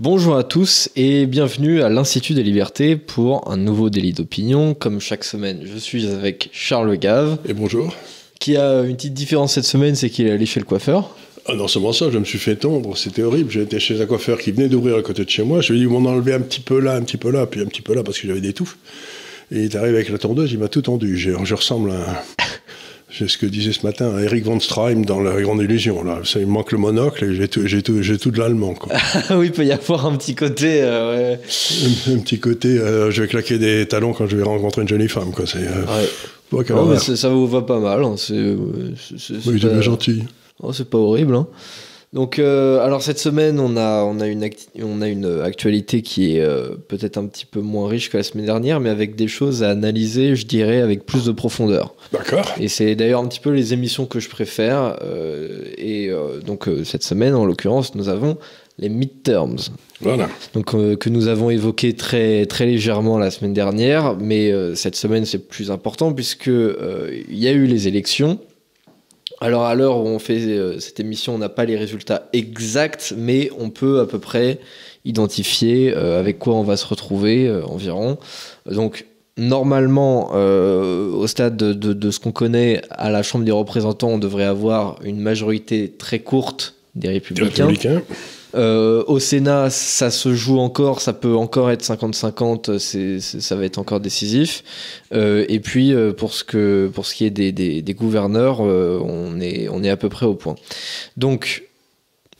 Bonjour à tous et bienvenue à l'Institut des libertés pour un nouveau délit d'opinion. Comme chaque semaine, je suis avec Charles Gave. Et bonjour. Qui a une petite différence cette semaine, c'est qu'il est allé chez le coiffeur. Ah non seulement ça, je me suis fait tondre, c'était horrible. J'ai chez un coiffeur qui venait d'ouvrir à côté de chez moi. Je lui ai dit, m'en enlever un petit peu là, un petit peu là, puis un petit peu là, parce que j'avais des touffes. Et il est arrivé avec la tondeuse, il m'a tout tendu. Je, je ressemble à... C'est ce que disait ce matin Eric von Straim dans La Grande Illusion. Là. Ça, il me manque le monocle et j'ai tout, tout, tout, de l'allemand. oui, il peut y avoir un petit côté. Euh, ouais. un, petit côté, euh, je vais claquer des talons quand je vais rencontrer une jolie femme. Quoi. C'est, euh, ouais. ça vous va pas mal. Hein. C'est, oui, c'est gentil. Oh, c'est pas horrible. Hein. Donc, euh, alors cette semaine, on a, on a, une, on a une actualité qui est euh, peut-être un petit peu moins riche que la semaine dernière, mais avec des choses à analyser, je dirais, avec plus de profondeur. D'accord. Et c'est d'ailleurs un petit peu les émissions que je préfère. Euh, et donc, cette semaine, en l'occurrence, nous avons les midterms. Voilà. Donc, que nous avons évoqué très, très légèrement la semaine dernière, mais cette semaine, c'est plus important puisque il y a eu les élections. Alors à l'heure où on fait euh, cette émission, on n'a pas les résultats exacts, mais on peut à peu près identifier euh, avec quoi on va se retrouver euh, environ. Donc normalement, au stade de, ce qu'on connaît à la Chambre des représentants, on devrait avoir une majorité très courte des républicains. Euh, au Sénat, ça se joue encore, ça peut encore être 50-50, ça va être encore décisif. Euh, et puis euh, pour ce que pour ce qui est des, des, gouverneurs, on est on est à peu près au point. Donc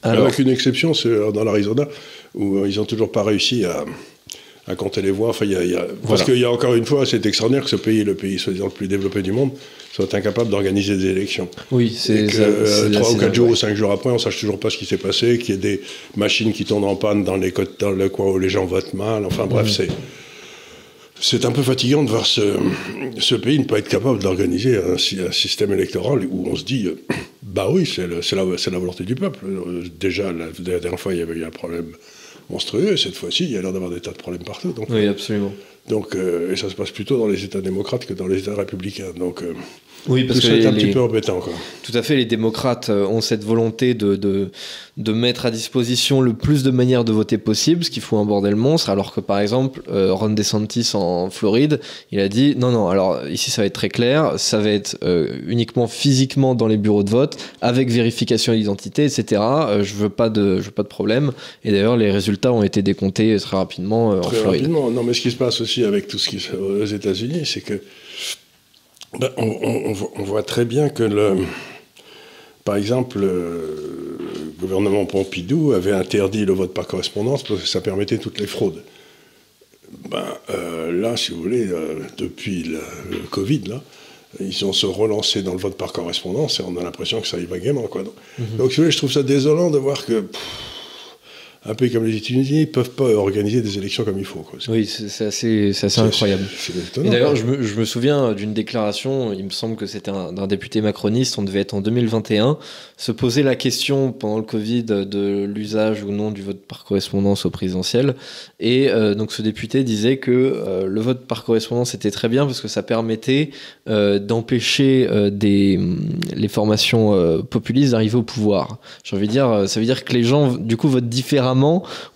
alors... avec une exception, c'est dans l'Arizona où ils n'ont toujours pas réussi à à compter les voix. Enfin, y a, Parce qu'il y a encore une fois, c'est extraordinaire que ce pays, le pays soi-disant le plus développé du monde, soit incapable d'organiser des élections. Oui, c'est que trois ou quatre jours ou cinq jours après, on sache toujours pas ce qui s'est passé, qu'il y ait des machines qui tournent en panne dans les dans le coin où les gens votent mal. Enfin bref, c'est c'est un peu fatigant de voir ce, ce pays ne pas être capable d'organiser un, un, système électoral où on se dit, euh, bah oui, c'est la, la, volonté du peuple. Euh, déjà, la, la dernière fois, il y avait eu un problème monstrueux. Et cette fois-ci, il y a l'air d'avoir des tas de problèmes partout. Donc, oui, absolument. Donc, euh, et ça se passe plutôt dans les États démocrates que dans les États républicains. Donc, euh, oui, parce que c'est un petit peu embêtant. Quoi. Tout à fait, les démocrates euh, ont cette volonté de, de, de, mettre à disposition le plus de manières de voter possible, ce qui fout un bordel monstre, alors que par exemple, euh, Ron DeSantis en Floride, il a dit non, non, alors ici ça va être très clair, ça va être euh, uniquement physiquement dans les bureaux de vote, avec vérification d'identité, etc. je veux pas de, je veux pas de problème. Et d'ailleurs, les résultats ont été décomptés très rapidement en Floride. Rapidement. Non, mais ce qui se passe aussi avec tout ce qui se aux États-Unis, c'est que ben, on, voit très bien que, le, par exemple, le gouvernement Pompidou avait interdit le vote par correspondance parce que ça permettait toutes les fraudes. Ben, euh, là, si vous voulez, euh, depuis le, Covid, là, ils ont se relancés dans le vote par correspondance et on a l'impression que ça y va gaiement. Quoi. Donc, donc si vous voulez, je trouve ça désolant de voir que un pays comme les États-Unis ne peuvent pas organiser des élections comme il faut. Oui, c'est assez, assez incroyable. Et d'ailleurs, je me, je me, souviens d'une déclaration, il me semble que c'était d'un député macroniste, on devait être en 2021, se poser la question pendant le Covid de l'usage ou non du vote par correspondance au présidentiel. Et euh, donc ce député disait que euh, le vote par correspondance était très bien parce que ça permettait euh, d'empêcher des, les formations populistes d'arriver au pouvoir. J'ai envie de dire, ça veut dire que les gens, du coup, votent différemment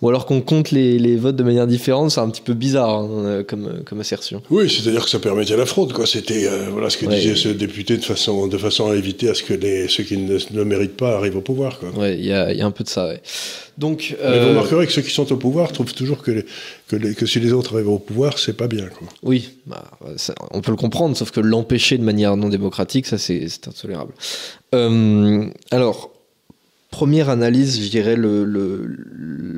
ou alors qu'on compte les, votes de manière différente, c'est un petit peu bizarre hein, euh, comme, comme assertion. Oui, c'est-à-dire que ça permettait la fraude, quoi. C'était euh, voilà ce que disait ce député de façon, de façon à éviter à ce que les, ceux qui ne, ne méritent pas arrivent au pouvoir, Oui, il y a, y a, un peu de ça. Donc, Mais vous euh, remarquerez que ceux qui sont au pouvoir trouvent toujours que, que, que, si les autres arrivent au pouvoir, c'est pas bien. Quoi. Oui, bah, on peut le comprendre, sauf que l'empêcher de manière non démocratique, ça c'est intolérable. alors, première analyse, je dirais, le,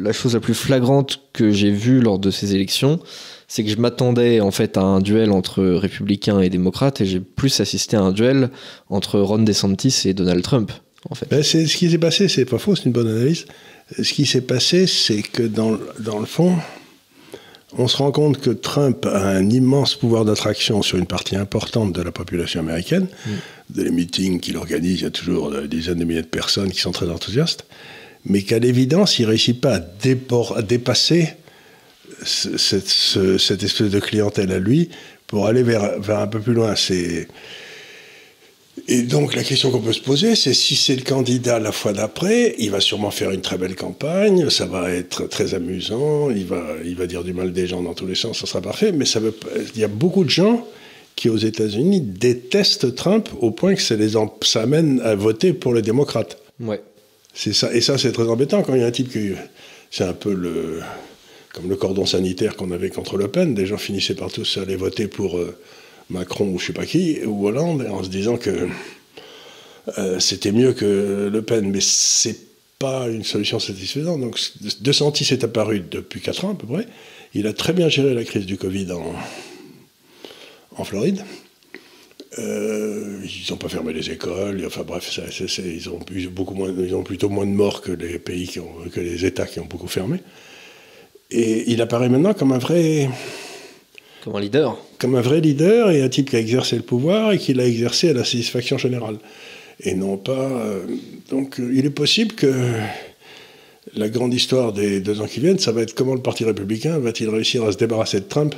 la chose la plus flagrante que j'ai vue lors de ces élections, c'est que je m'attendais en fait à un duel entre républicains et démocrates et j'ai plus assisté à un duel entre Ron DeSantis et Donald Trump. En fait. Ben, ce qui s'est passé, c'est pas faux, c'est une bonne analyse. Ce qui s'est passé, c'est que dans, dans le fond, on se rend compte que Trump a un immense pouvoir d'attraction sur une partie importante de la population américaine. Mm. De les meetings qu'il organise, il y a toujours des dizaines de milliers de personnes qui sont très enthousiastes. Mais qu'à l'évidence, il ne réussit pas à, dépasser cette, espèce de clientèle à lui pour aller vers, vers un peu plus loin. C'est Et donc la question qu'on peut se poser, c'est si c'est le candidat la fois d'après, il va sûrement faire une très belle campagne, ça va être très amusant, il va, il va dire du mal des gens dans tous les sens, ça sera parfait, mais ça veut, il y a beaucoup de gens qui aux États-Unis détestent Trump au point que ça les ça amène à voter pour les démocrates. Ouais. C'est ça, et ça c'est très embêtant quand il y a un type qui, c'est un peu le, comme le cordon sanitaire qu'on avait contre Le Pen, des gens finissaient par tous aller voter pour euh, Macron ou je sais pas qui, ou Hollande, en se disant que euh, c'était mieux que Le Pen, mais c'est pas une solution satisfaisante. Donc De Santis est apparu depuis 4 ans à peu près. Il a très bien géré la crise du Covid en, en Floride. Euh, ils n'ont pas fermé les écoles, enfin bref, ils, ont beaucoup moins, ils ont plutôt moins de morts que les pays qui ont, que les États qui ont beaucoup fermé. Et il apparaît maintenant comme un vrai. Comme un leader. Comme un vrai leader et un type qui a exercé le pouvoir et qui l'a exercé à la satisfaction générale. Et non pas. Euh, donc il est possible que la grande histoire des deux ans qui viennent, ça va être comment le Parti républicain va-t-il réussir à se débarrasser de Trump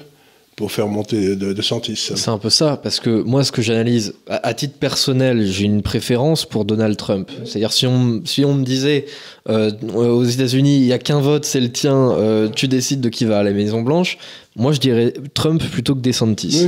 pour faire monter de, de Santis? C'est un peu ça, parce que moi, ce que j'analyse, à, titre personnel, j'ai une préférence pour Donald Trump. C'est-à-dire, si on, si on me disait, euh, aux États-Unis, il n'y a qu'un vote, c'est le tien, euh, tu décides de qui va à la Maison-Blanche, moi, je dirais Trump plutôt que DeSantis.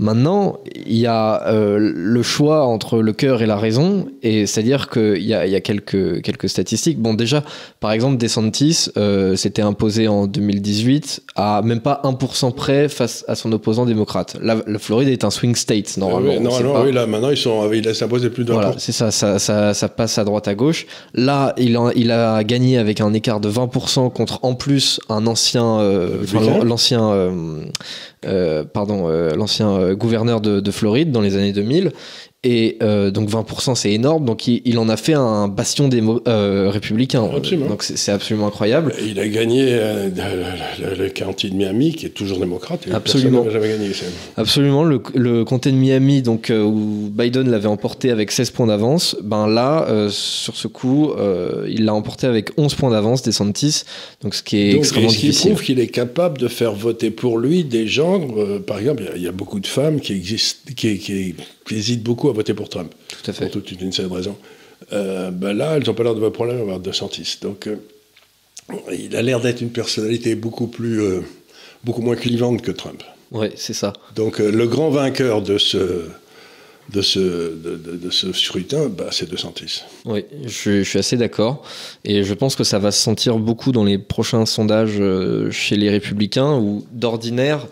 Maintenant, il y a euh, le choix entre le cœur et la raison, et c'est-à-dire qu'il y a, y a quelques, quelques statistiques. Bon, déjà, par exemple, DeSantis euh, s'était imposé en 2018 à même pas 1% près face à son opposant démocrate. La, Floride est un swing state, normalement. oui, normalement, oui, là, maintenant, ils sont, il s'imposé plus de Voilà, c'est ça ça, ça, ça, passe à droite à gauche. Là, il a, il a gagné avec un écart de 20% contre, en plus, un ancien, euh, l'ancien euh, pardon, euh, l'ancien euh, gouverneur de, de, Floride dans les années 2000. Et euh, donc 20%, c'est énorme. Donc il, en a fait un bastion des euh, républicain. Absolument. Donc c'est absolument incroyable. il a gagné euh, le, county de Miami, qui est toujours démocrate. Absolument. Jamais gagné, Absolument. Le, le, comté de Miami, donc où Biden l'avait emporté avec 16 points d'avance, ben là, sur ce coup, il l'a emporté avec 11 points d'avance, des DeSantis. Donc ce qui est extrêmement difficile. Ce qui prouve qu'il est capable de faire voter pour lui des gens. par exemple, il y, a beaucoup de femmes qui existent, qui, qui qui hésitent beaucoup à voter pour Trump. Tout à fait. Pour toute une série de raisons. Euh, ben là, elles n'ont pas l'air de problème à avoir De Santis. Donc, euh, il a l'air d'être une personnalité beaucoup, plus, euh, beaucoup moins clivante que Trump. Oui, c'est ça. Donc, le grand vainqueur de ce, de ce, de, de, ce scrutin, bah, c'est De Santis. Oui, je, je suis assez d'accord. Et je pense que ça va se sentir beaucoup dans les prochains sondages chez les républicains, où d'ordinaire,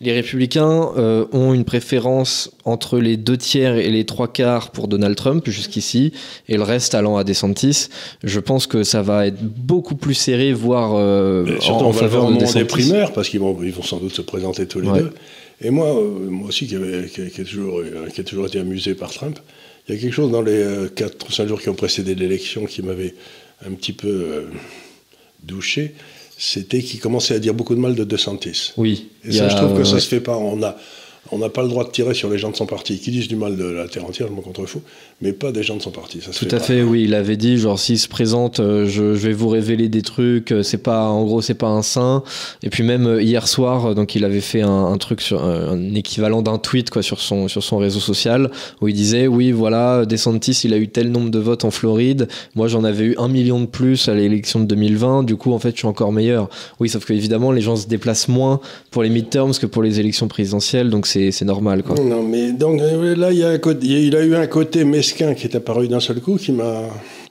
les républicains euh, ont une préférence entre les deux tiers et les trois quarts pour Donald Trump jusqu'ici, et le reste allant à DeSantis. Je pense que ça va être beaucoup plus serré, voire euh, en, faveur de DeSantis. des primaires, parce qu'ils vont, ils vont sans doute se présenter tous les deux. Et moi, euh, moi aussi, qui, qui, toujours, qui, a toujours été amusé par Trump, il y a quelque chose dans les 4 ou 5 jours qui ont précédé l'élection qui m'avait un petit peu douché c'était qu'il commençait à dire beaucoup de mal de DeSantis. Oui. Et ça, je trouve que ça se fait pas. On a, on n'a pas le droit de tirer sur les gens de son parti. Qui disent du mal de la terre entière, je m'en contrefous, mais pas des gens de son parti. Ça Tout à fait, oui. Il avait dit, genre, s'il se présente, euh, je, vais vous révéler des trucs. Euh, c'est pas, en gros, c'est pas un saint. Et puis même euh, hier soir, donc il avait fait un, truc sur un, équivalent d'un tweet quoi sur son sur son réseau social où il disait, oui, voilà, DeSantis, il a eu tel nombre de votes en Floride. Moi, j'en avais eu un million de plus à l'élection de 2020. Du coup, en fait, je suis encore meilleur. Oui, sauf que évidemment, les gens se déplacent moins pour les midterms que pour les élections présidentielles. Donc c'est normal. Quoi. Non, mais donc euh, là, il, y a il a eu un côté qui est apparu d'un seul coup qui m'a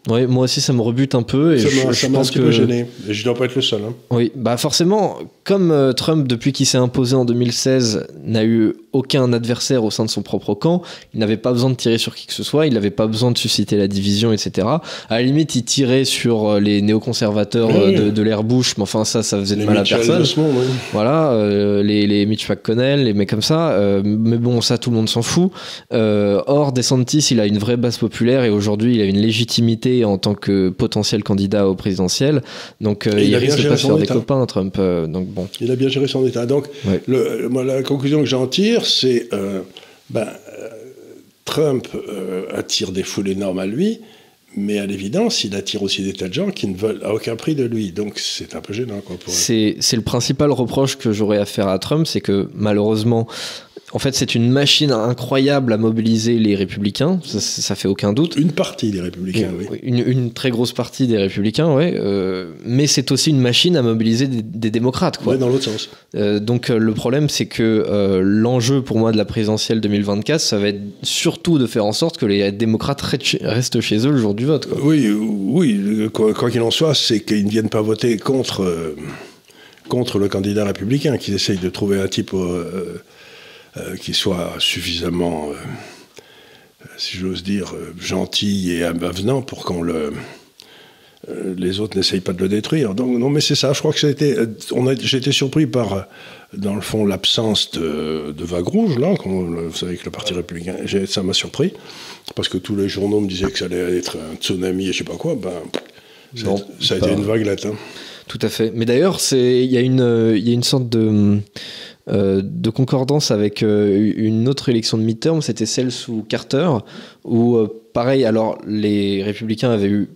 oui, moi aussi, ça me rebute un peu. Et ça je, un petit que... peu gêné. Et je dois pas être le seul. Hein. Oui, bah forcément, comme euh, Trump, depuis qu'il s'est imposé en 2016, n'a eu aucun adversaire au sein de son propre camp, il n'avait pas besoin de tirer sur qui que ce soit, il n'avait pas besoin de susciter la division, etc. À la limite, il tirait sur euh, les néoconservateurs euh, de, de l'ère Bush, mais enfin, ça, ça faisait de mal à personne. Voilà, les, les Mitch McConnell, les mecs comme ça. mais bon, ça, tout le monde s'en fout. or, DeSantis, il a une vraie base populaire et aujourd'hui, il a une légitimité en tant que potentiel candidat au présidentiel. Donc euh, il, risque de pas faire des copains, Trump. Euh, donc bon. Il a bien géré son État. Donc le, moi, la conclusion que j'en tire, c'est euh, ben, Trump attire des foules énormes à lui. Mais à l'évidence, il attire aussi des tas de gens qui ne veulent à aucun prix de lui. Donc c'est un peu gênant. C'est le principal reproche que j'aurais à faire à Trump, c'est que malheureusement, en fait, c'est une machine incroyable à mobiliser les républicains, ça, ça fait aucun doute. Une partie des républicains, oui. Une, une très grosse partie des républicains, oui. Euh, mais c'est aussi une machine à mobiliser des, des démocrates, quoi. Ouais, dans l'autre sens. Euh, donc euh, le problème, c'est que euh, l'enjeu pour moi de la présidentielle 2024, ça va être surtout de faire en sorte que les démocrates restent chez eux le jour du vote. Quoi. Oui, oui. Quoi qu'il en soit, c'est qu'ils ne viennent pas voter contre, euh, contre le candidat républicain, qu'ils essayent de trouver un type euh, euh, qui soit suffisamment, si j'ose dire, gentil et avenant pour qu'on le les autres n'essayent pas de le détruire. Donc, non, mais c'est ça. Je crois que j'ai été surpris par, dans le fond, l'absence de, de vague rouge, là. vous savez que le Parti républicain. Ça m'a surpris. Parce que tous les journaux me disaient que ça allait être un tsunami et je sais pas quoi. Ben, ça, Non, ça a été une vaguelette. Hein. Tout à fait. Mais d'ailleurs, il y a une sorte de euh, concordance avec euh, une autre élection de midterm, c'était celle sous Carter, où euh, pareil, alors les républicains avaient eu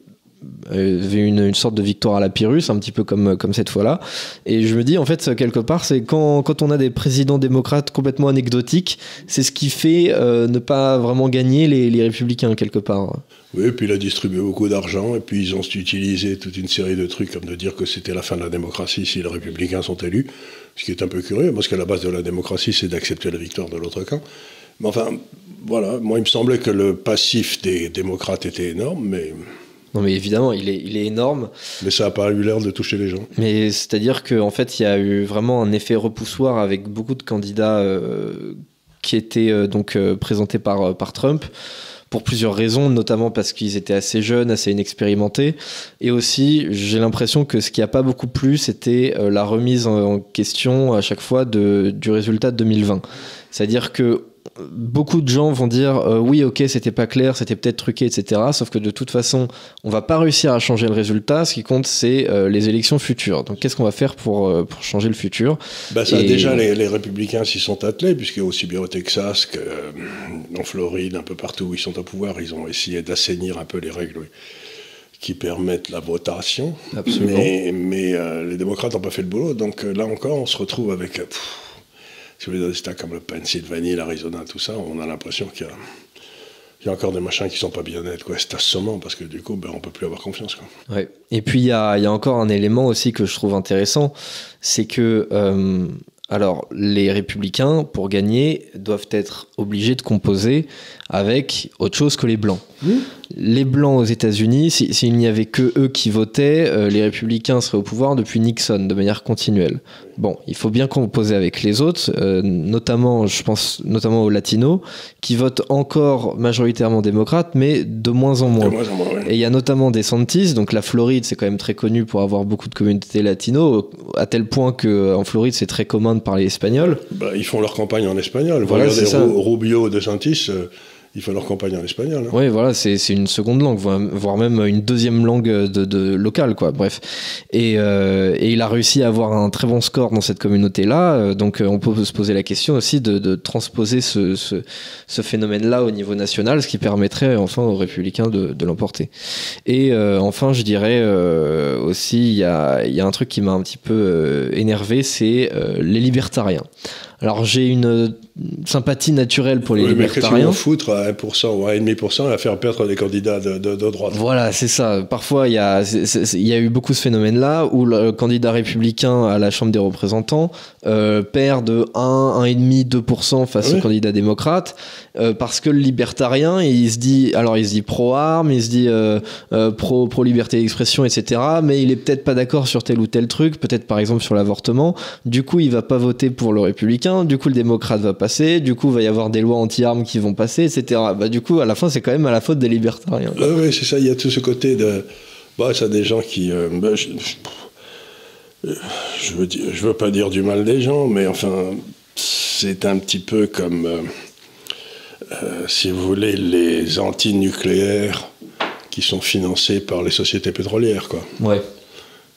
une, une sorte de victoire à la Pyrrhus, un petit peu comme, comme cette fois-là. Et je me dis, en fait, quelque part, c'est quand, quand on a des présidents démocrates complètement anecdotiques, c'est ce qui fait euh, ne pas vraiment gagner les, républicains, quelque part. Oui, et puis il a distribué beaucoup d'argent, et puis ils ont utilisé toute une série de trucs, comme de dire que c'était la fin de la démocratie si les républicains sont élus, ce qui est un peu curieux, parce qu'à la base de la démocratie, c'est d'accepter la victoire de l'autre camp. Mais enfin, voilà, moi il me semblait que le passif des démocrates était énorme, mais, Non, mais évidemment, il est, il est énorme. mais ça n'a pas eu l'air de toucher les gens. Mais c'est-à-dire qu'en fait, il y a eu vraiment un effet repoussoir avec beaucoup de candidats euh, qui étaient euh, donc euh, présentés par, par Trump pour plusieurs raisons, notamment parce qu'ils étaient assez jeunes, assez inexpérimentés. Et aussi, j'ai l'impression que ce qui a pas beaucoup plu, c'était la remise en en question à chaque fois de, du résultat de 2020. C'est-à-dire que beaucoup de gens vont dire euh, oui ok c'était pas clair c'était peut-être truqué etc sauf que de toute façon on va pas réussir à changer le résultat ce qui compte c'est euh, les élections futures donc qu'est-ce qu'on va faire pour, euh, pour changer le futur? Bah, ça, Et- Déjà, les, les républicains s'y sont attelés, puisque aussi bien au Texas qu'en Floride, un peu partout où ils sont au pouvoir, ils ont essayé d'assainir un peu les règles oui, qui permettent la votation. Absolument. Mais, mais, euh, les démocrates n'ont pas fait le boulot, donc euh, là encore, on se retrouve avec, pff, si vous voulez, des États comme le Pennsylvanie, l'Arizona, tout ça, on a l'impression qu'il y a, il y a encore des machins qui sont pas bien nets, quoi. C'est assommant, parce que du coup, ben, on peut plus avoir confiance, quoi. Ouais. Et puis il y a, il y a encore un élément aussi que je trouve intéressant, c'est que euh, alors les républicains pour gagner doivent être obligés de composer avec autre chose que les blancs. Les blancs aux États-Unis, si- s'il n'y avait que eux qui votaient, euh, les républicains seraient au pouvoir depuis Nixon de manière continuelle. Bon, il faut bien composer avec les autres, euh, notamment, je pense notamment aux latinos, qui votent encore majoritairement démocrates, mais de moins en moins. De moins en moins, ouais. Et il y a notamment des Santis, donc la Floride, c'est quand même très connu pour avoir beaucoup de communautés latino, à tel point que en Floride, c'est très commun de parler espagnol. Bah, ils font leur campagne en espagnol. Voilà, Regardez Rubio de Santis, euh, ils font leur campagne en espagnol. hein. Oui, voilà, c'est une seconde langue, voire même une deuxième langue de, locale, quoi. Bref, et, euh, et il a réussi à avoir un très bon score dans cette communauté-là. euh, Donc, euh, on peut se poser la question aussi de, de transposer ce, ce, phénomène-là au niveau national, ce qui permettrait enfin aux républicains de, de l'emporter. Et enfin, je dirais aussi, il y a, il y a un truc qui m'a un petit peu énervé, c'est les libertariens. Alors, j'ai une sympathie naturelle pour les Oui, mais libertariens. vont foutre à 1% ou à 1,5% à faire perdre des candidats de, de- de droite Voilà, c'est ça. Parfois, il y, a, c'est- c'est- il y a eu beaucoup ce phénomène-là où le candidat républicain à la Chambre des représentants euh, perd de 1, 1,5, 2% face Oui. au candidat démocrate euh, parce que le libertarien, il se dit, alors il se dit pro-armes, il se dit euh, euh, pro, pro-liberté d'expression, etc. Mais il est peut-être pas d'accord sur tel ou tel truc, peut-être par exemple sur l'avortement. Du coup, il va pas voter pour le républicain. Du coup, le démocrate va passer. Du coup, il va y avoir des lois anti-armes qui vont passer, etc. Bah, du coup, à la fin, c'est quand même à la faute des libertariens. Oui, c'est ça, il y a tout ce côté de. Bah, ça, des gens qui. bah, je, je, veux pas dire du mal des gens, mais enfin, c'est un petit peu comme, euh, si vous voulez, les anti-nucléaires qui sont financés par les sociétés pétrolières, quoi. Ouais.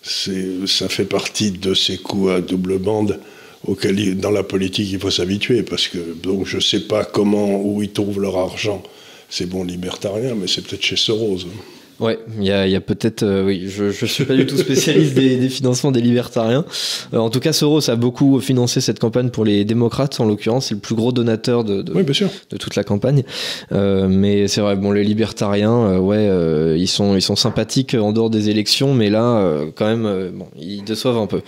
C'est, ça fait partie de ces coups à double bande auxquels, dans la politique, il faut s'habituer. Parce que, donc, je sais pas comment, où ils trouvent leur argent, ces bons libertariens, mais c'est peut-être chez Soros. hein. Ouais, il y a, peut-être, euh, oui, je ne suis pas du tout spécialiste des, financements des libertariens. Euh, en tout cas, Soros a beaucoup financé cette campagne pour les démocrates, en l'occurrence, c'est le plus gros donateur de, de, de toute la campagne. Euh, mais c'est vrai, bon, les libertariens, ouais, ils, sont, ils sont sympathiques en dehors des élections, mais là, quand même, bon, ils déçoivent un peu.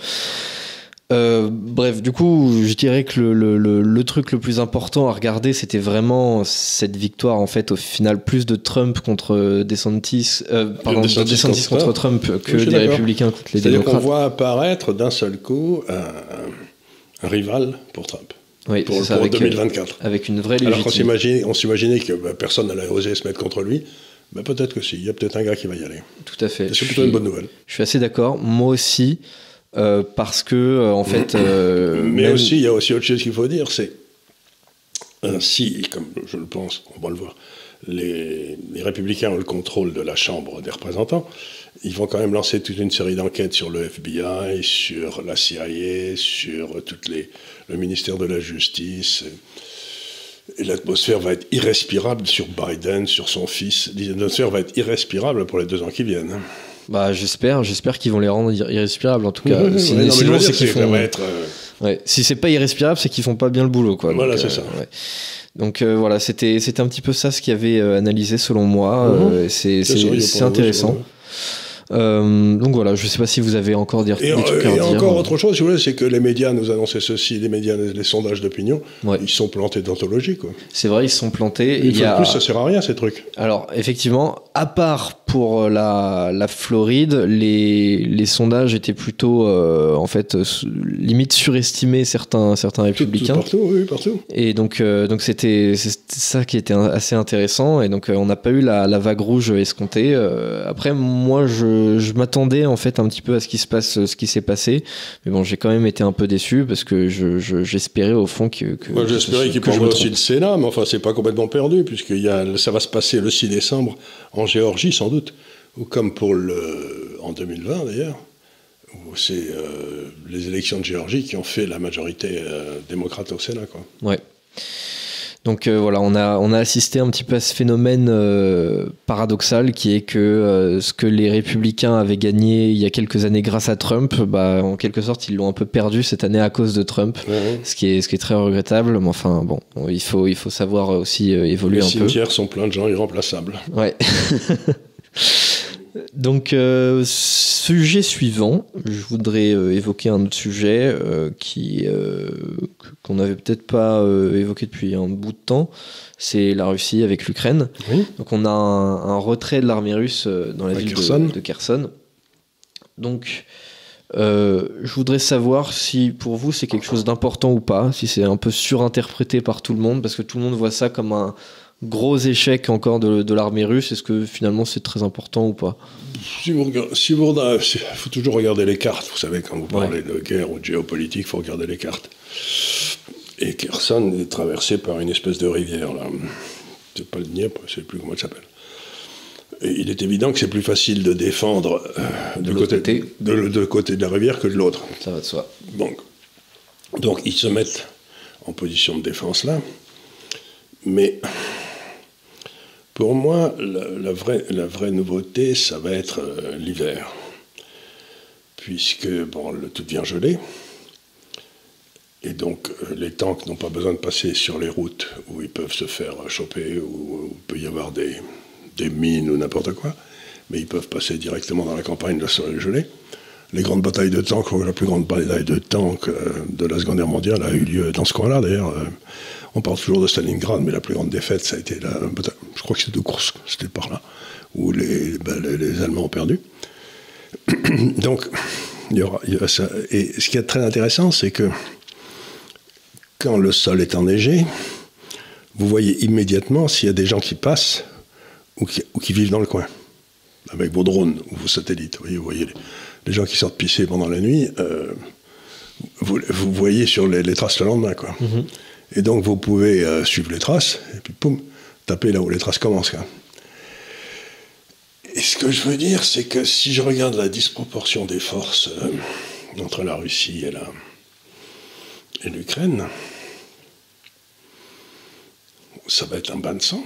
Euh, bref, du coup, je dirais que le, le, le, truc le plus important à regarder, c'était vraiment cette victoire, en fait, au final, plus de Trump contre DeSantis, euh, pardon, DeSantis, contre, Trump que des républicains contre les démocrates. C'est-à-dire qu'on voit apparaître d'un seul coup un, rival pour Trump. Oui, pour, ça, avec, 2024. Euh, avec une vraie légitimité. Alors qu'on s'imaginait que bah, personne n'allait oser se mettre contre lui. Bah, peut-être que si, il y a peut-être un gars qui va y aller. Tout à fait. C'est plutôt une bonne nouvelle. Je suis assez d'accord. Moi aussi. Euh, parce que euh, en fait. Euh, Mais aussi, il y a aussi autre chose qu'il faut dire, c'est si, comme je le pense, on va le voir, les, les, républicains ont le contrôle de la Chambre des représentants, ils vont quand même lancer toute une série d'enquêtes sur le FBI, sur la CIA, sur toutes les, le ministère de la Justice. Et l'atmosphère va être irrespirable sur Biden, sur son fils. L'atmosphère va être irrespirable pour les deux ans qui viennent. Bah, j'espère, j'espère qu'ils vont les rendre irrespirables en tout cas. sinon, c'est qu'ils font. Être, euh, ouais. Si c'est pas irrespirable, c'est qu'ils font pas bien le boulot, quoi. Voilà, c'est ça. Ouais. Donc euh, voilà, c'était c'était un petit peu ça ce qui avait euh, analysé selon moi. Mhm. c'est intéressant. Euh, donc voilà, je ne sais pas si vous avez encore des, et, trucs à et encore autre chose, si vous voulez, c'est que les médias nous annonçaient ceci, les médias, les, sondages d'opinion, ils sont plantés d'anthologie. C'est vrai, ils sont plantés. Et a... plus, ça sert à rien ces trucs. Alors effectivement, à part pour la, la Floride, les, les, sondages étaient plutôt, euh, en fait, limite surestimés certains, certains républicains. partout, oui, partout. Et donc, euh, donc c'était ça qui était assez intéressant. Et donc, on n'a pas eu la, la, vague rouge escomptée. après, moi, je je, m'attendais en fait un petit peu à ce qui se passe, ce qui s'est passé. Mais bon, j'ai quand même été un peu déçu parce que j'espérais au fond que. Moi, j'espérais qu'il prendrait aussi le Sénat, mais enfin, c'est pas complètement perdu puisque y a, ça va se passer le 6 décembre en Géorgie, sans doute, ou comme pour le en 2020 d'ailleurs où c'est euh, les élections de Géorgie qui ont fait la majorité euh, démocrate au Sénat. Quoi. Ouais. Donc euh, voilà, on a, on a assisté un petit peu à ce phénomène euh, paradoxal qui est que euh, ce que les républicains avaient gagné il y a quelques années grâce à Trump, bah, en quelque sorte ils l'ont un peu perdu cette année à cause de Trump, ce, qui est, ce qui est très regrettable. Mais enfin bon, il faut, il faut savoir aussi évoluer un peu. Les cimetières sont pleins de gens irremplaçables. Ouais. Donc, euh, sujet suivant, je voudrais euh, évoquer un autre sujet euh, qui qu'on n'avait peut-être pas évoqué depuis un bout de temps. C'est la Russie avec l'Ukraine. Donc, on a un, retrait de l'armée russe dans la ville De, Kherson. Donc, je voudrais savoir si pour vous c'est quelque chose d'important ou pas, si c'est un peu surinterprété par tout le monde, parce que tout le monde voit ça comme un, gros échec encore de, l'armée russe Est-ce que finalement c'est très important ou pas? Si vous, si vous il faut toujours regarder les cartes. Vous savez, quand vous parlez de guerre ou de géopolitique, il faut regarder les cartes. Et Kherson est traversé par une espèce de rivière, là. C'est pas le Dniepr, je sais plus comment elle s'appelle. Et il est évident que c'est plus facile de défendre euh, de, côté, De, côté de la rivière que de l'autre. Ça va de soi. Donc, donc ils se mettent en position de défense là. Mais pour moi, la, vraie, nouveauté, ça va être euh, l'hiver. Puisque bon, le, tout vient geler. Et donc, euh, les tanks n'ont pas besoin de passer sur les routes où ils peuvent se faire choper, où, il peut y avoir des, des mines ou n'importe quoi. Mais ils peuvent passer directement dans la campagne, le sol est gelé. Les grandes batailles de tanks, la plus grande bataille de tanks euh, de la Seconde Guerre mondiale a eu lieu dans ce coin-là, d'ailleurs. On parle toujours de Stalingrad, mais la plus grande défaite, ça a été la, je crois que c'était de Kursk, c'était par là, où les, ben, Allemands ont perdu. Donc, il y, aura, ça. Et ce qui est très intéressant, c'est que quand le sol est enneigé, vous voyez immédiatement s'il y a des gens qui passent ou qui, vivent dans le coin, avec vos drones ou vos satellites. Vous voyez, les, gens qui sortent pisser pendant la nuit, euh, vous, voyez sur les, traces le lendemain. Quoi. Mm-hmm. Et donc vous pouvez euh, suivre les traces, et puis poum, taper là où les traces commencent. Et ce que je veux dire, c'est que si je regarde la disproportion des forces euh, entre la Russie et, la, et l'Ukraine, ça va être un bain de sang.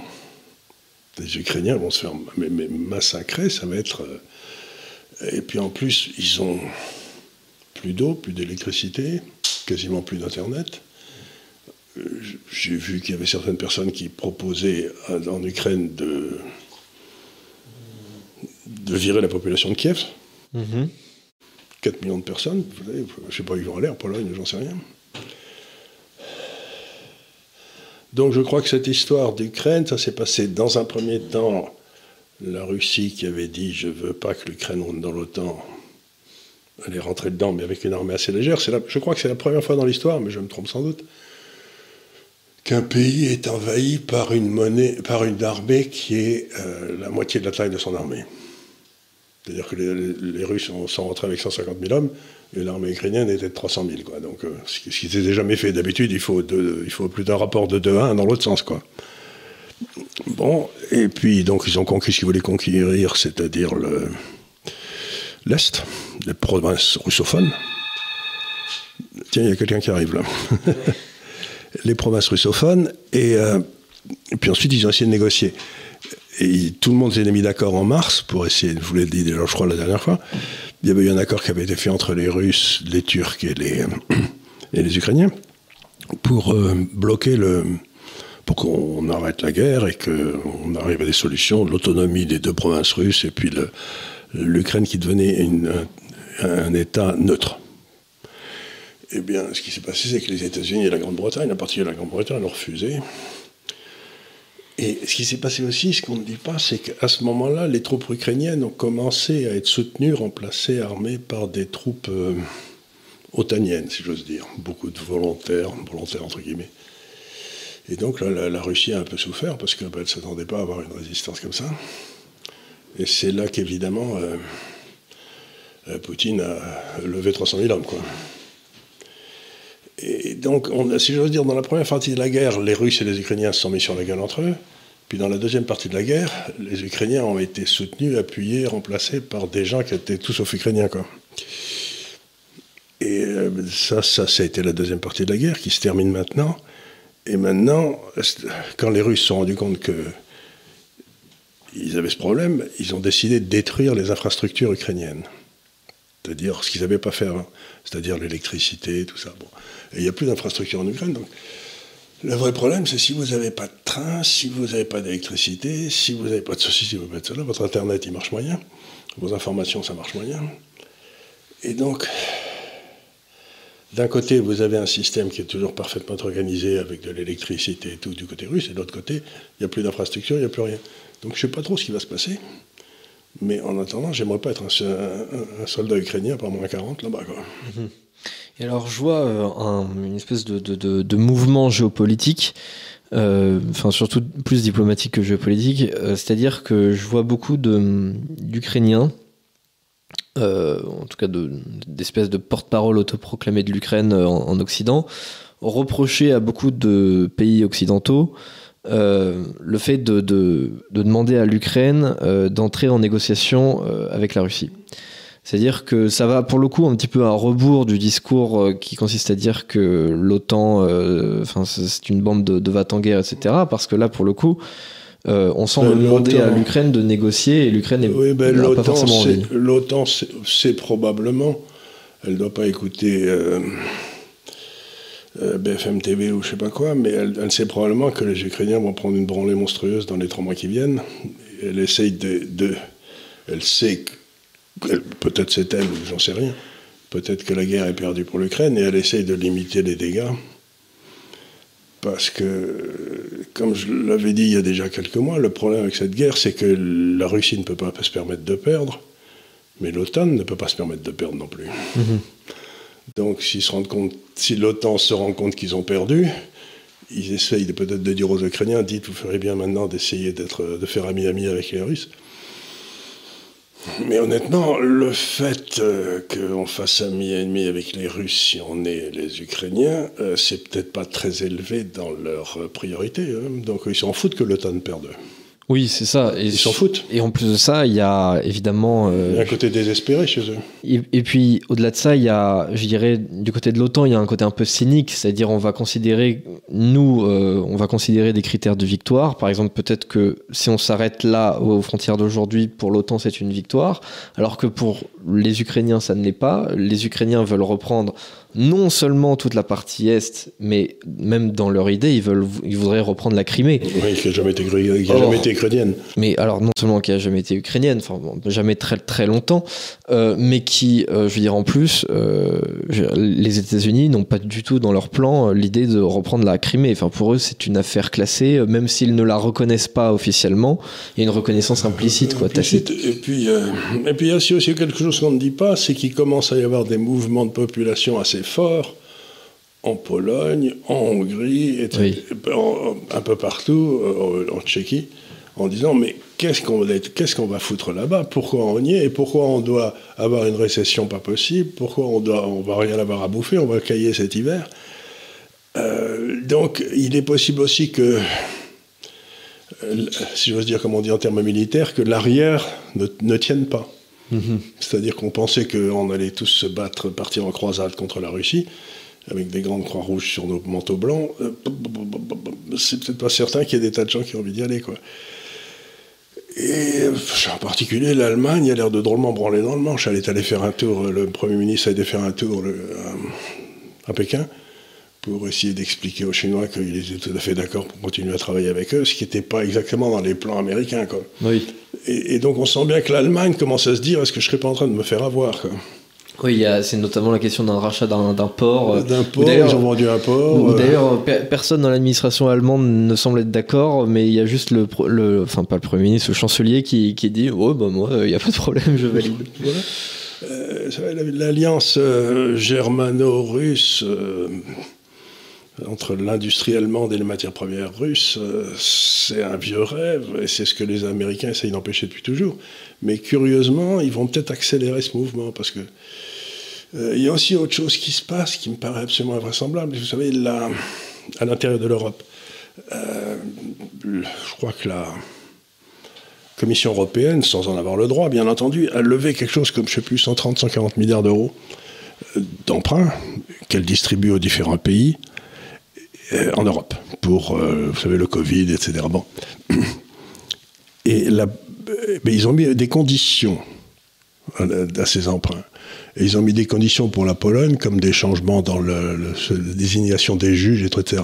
Les Ukrainiens vont se faire massacrer, ça va être. Et puis en plus, ils ont plus d'eau, plus d'électricité, quasiment plus d'Internet. J'ai vu qu'il y avait certaines personnes qui proposaient en Ukraine de, de virer la population de Kiev. 4 mm-hmm. millions de personnes, je ne sais pas où ils vont aller, en Pologne, j'en sais rien. Donc je crois que cette histoire d'Ukraine, ça s'est passé dans un premier temps, la Russie qui avait dit je veux pas que l'Ukraine rentre dans l'OTAN, elle est rentrée dedans, mais avec une armée assez légère. je crois que c'est la première fois dans l'histoire, mais je me trompe sans doute, qu'un pays est envahi par une monnaie, par une armée qui est euh, la moitié de la taille de son armée. C'est-à-dire que les, Russes sont rentrés avec 150 000 hommes et l'armée ukrainienne était de 300 000. Quoi. Donc, euh, ce qui n'était jamais fait. D'habitude, il faut, plus d'un rapport de 2 à 1 dans l'autre sens. Quoi. Bon, et puis, donc, ils ont conquis ce qu'ils voulaient conquérir, c'est-à-dire l'Est, les provinces russophones. Tiens, il y a quelqu'un qui arrive là. les provinces russophones, et, euh, et, puis ensuite, ils ont essayé de négocier et tout le monde s'est mis d'accord en mars pour essayer, je vous l'ai dit déjà, je crois, la dernière fois. Il y avait eu un accord qui avait été fait entre les Russes, les Turcs et les, et les Ukrainiens pour euh, bloquer le. Pour qu'on arrête la guerre et qu'on arrive à des solutions, l'autonomie des deux provinces russes et puis l'Ukraine qui devenait un, État neutre. Eh bien, ce qui s'est passé, c'est que les États-Unis et la Grande-Bretagne, partir de la Grande-Bretagne, ont refusé. Et ce qui s'est passé aussi, ce qu'on ne dit pas, c'est qu'à ce moment-là, les troupes ukrainiennes ont commencé à être soutenues, remplacées, armées par des troupes euh, otaniennes, si j'ose dire. Beaucoup de volontaires, volontaires entre guillemets. Et donc là, la, Russie a un peu souffert parce qu'elle ne s'attendait pas à avoir une résistance comme ça. Et c'est là qu'évidemment, euh, euh, Poutine a levé 300 000 hommes. Et donc, on, si j'ose dire, dans la première partie de la guerre, les Russes et les Ukrainiens se sont mis sur la gueule entre eux. Puis dans la deuxième partie de la guerre, les Ukrainiens ont été soutenus, appuyés, remplacés par des gens qui étaient tous sauf Ukrainiens. Quoi. Et euh, ça, ça, ça a été la deuxième partie de la guerre qui se termine maintenant. Et maintenant, quand les Russes se sont rendus compte que ils avaient ce problème, ils ont décidé de détruire les infrastructures ukrainiennes. C'est-à-dire ce qu'ils n'avaient pas fait c'est-à-dire l'électricité, tout ça. Bon. Et il n'y a plus d'infrastructure en Ukraine. Donc, le vrai problème, c'est si vous n'avez pas de train, si vous n'avez pas d'électricité, si vous n'avez pas de ceci, si vous n'avez pas de cela, votre Internet, il marche moyen. Vos informations, ça marche moyen. Et donc, d'un côté, vous avez un système qui est toujours parfaitement organisé avec de l'électricité et tout du côté russe, et de l'autre côté, il n'y a plus d'infrastructure, il n'y a plus rien. Donc je ne sais pas trop ce qui va se passer. Mais en attendant, j'aimerais pas être un, soldat ukrainien par moins 40 là-bas. Et alors, je vois euh, une espèce de, mouvement géopolitique, euh, surtout plus diplomatique que géopolitique, euh, c'est-à-dire que je vois beaucoup d'Ukrainiens, en tout cas d'espèces de, porte-parole autoproclamés de l'Ukraine en, en, Occident, reprocher à beaucoup de pays occidentaux euh, le fait de, demander à l'Ukraine euh, d'entrer en négociation euh, avec la Russie. C'est-à-dire que ça va pour le coup un petit peu à rebours du discours qui consiste à dire que l'OTAN, enfin c'est une bande de, de va en guerre, etc. Parce que là, pour le coup, on semble ben, demander à l'Ukraine de négocier et l'Ukraine oui, ben, pas forcément L'OTAN, c'est probablement, elle ne doit pas écouter euh, BFM TV ou je sais pas quoi, mais elle, sait probablement que les Ukrainiens vont prendre une branlée monstrueuse dans les trois mois qui viennent. Elle essaye de. elle sait, peut-être c'est elle, j'en sais rien, peut-être que la guerre est perdue pour l'Ukraine, et elle essaye de limiter les dégâts. Parce que, comme je l'avais dit il y a déjà quelques mois, le problème avec cette guerre, c'est que la Russie ne peut pas se permettre de perdre, mais l'OTAN ne peut pas se permettre de perdre non plus. Mm-hmm. Donc, si l'OTAN se rend compte qu'ils ont perdu, ils essayent peut-être de dire aux Ukrainiens dites, vous ferez bien maintenant d'essayer de faire ami-ami avec les Russes. Mais honnêtement, le fait euh, qu'on fasse ami-ennemi avec les Russes si on est les Ukrainiens, euh, c'est peut-être pas très élevé dans leur priorité. Hein. Donc ils s'en foutent que l'OTAN perde. Oui, c'est ça. Et Ils s'en foutent. Et en plus de ça, il y a évidemment. Euh, il y a un côté désespéré chez eux. Et, puis, au-delà de ça, il y a, je dirais, du côté de l'OTAN, il y a un côté un peu cynique, c'est-à-dire on va considérer, nous, euh, on va considérer des critères de victoire. Par exemple, peut-être que si on s'arrête là aux frontières d'aujourd'hui, pour l'OTAN, c'est une victoire, alors que pour les Ukrainiens, ça ne l'est pas. Les Ukrainiens veulent reprendre non seulement toute la partie est, mais même dans leur idée, ils, veulent, ils voudraient reprendre la Crimée. Oui, qui n'a jamais, été, jamais été ukrainienne. Mais alors, non seulement qui n'a jamais été ukrainienne, enfin, jamais très, très longtemps, euh, mais qui, euh, je veux dire, en plus, euh, les États-Unis n'ont pas du tout dans leur plan l'idée de reprendre la Crimée. Enfin, pour eux, c'est une affaire classée, même s'ils ne la reconnaissent pas officiellement, il y a une reconnaissance implicite, quoi, tacite. Et puis, et puis il y a aussi quelque chose qu'on ne dit pas, c'est qu'il commence à y avoir des mouvements de population assez fort en Pologne, en Hongrie, et un peu partout, en Tchéquie, en disant mais qu'est-ce qu'on qu'est-ce qu'on va foutre là-bas? Pourquoi on y est? Et pourquoi on doit avoir une récession pas possible? Pourquoi on doit on va rien avoir à bouffer? On va cailler cet hiver? Euh, Donc il est possible aussi que euh, si j'ose dire comme on dit en termes militaires, que l'arrière ne, ne tienne pas. Mhm. C'est-à-dire qu'on pensait qu'on allait tous se battre, partir en croisade contre la Russie, avec des grandes croix rouges sur nos manteaux blancs. Euh, c'est peut-être pas certain qu'il y ait des tas de gens qui ont envie d'y aller, quoi. Et en particulier, l'Allemagne a l'air de drôlement branler dans le manche. Elle est allée faire un tour, le Premier ministre a été faire un tour à, Pékin pour essayer d'expliquer aux Chinois qu'il était tout à fait d'accord pour continuer à travailler avec eux, ce qui n'était pas exactement dans les plans américains. Quoi. Oui. Et, donc on sent bien que l'Allemagne commence à se dire est-ce que je ne serais pas en train de me faire avoir Oui, c'est notamment la question d'un rachat d'un port. D'un port, ils ont vendu un port. Euh. D'ailleurs, personne dans l'administration allemande ne semble être d'accord, mais il y a juste le, le, enfin pas le Premier ministre, le chancelier qui, qui dit oh, bah, moi, il n'y a pas de problème, je valide. Euh, l'alliance euh, germano-russe entre l'industrie allemande et les matières premières russes, euh, c'est un vieux rêve, et c'est ce que les Américains essayent d'empêcher depuis toujours. Mais curieusement, ils vont peut-être accélérer ce mouvement, parce que euh, il y a aussi autre chose qui se passe qui me paraît absolument invraisemblable. Vous savez, à l'intérieur de l'Europe, euh, je crois que la Commission européenne, sans en avoir le droit, bien entendu, a levé quelque chose comme, je ne sais plus, 130, 140 milliards d'euros d'emprunts qu'elle distribue aux différents pays en Europe pour, euh, vous savez, le Covid, etc. Bon. Et mais ils ont mis des conditions à ces emprunts. Et ils ont mis des conditions pour la Pologne, comme des changements dans la désignation des juges, etc.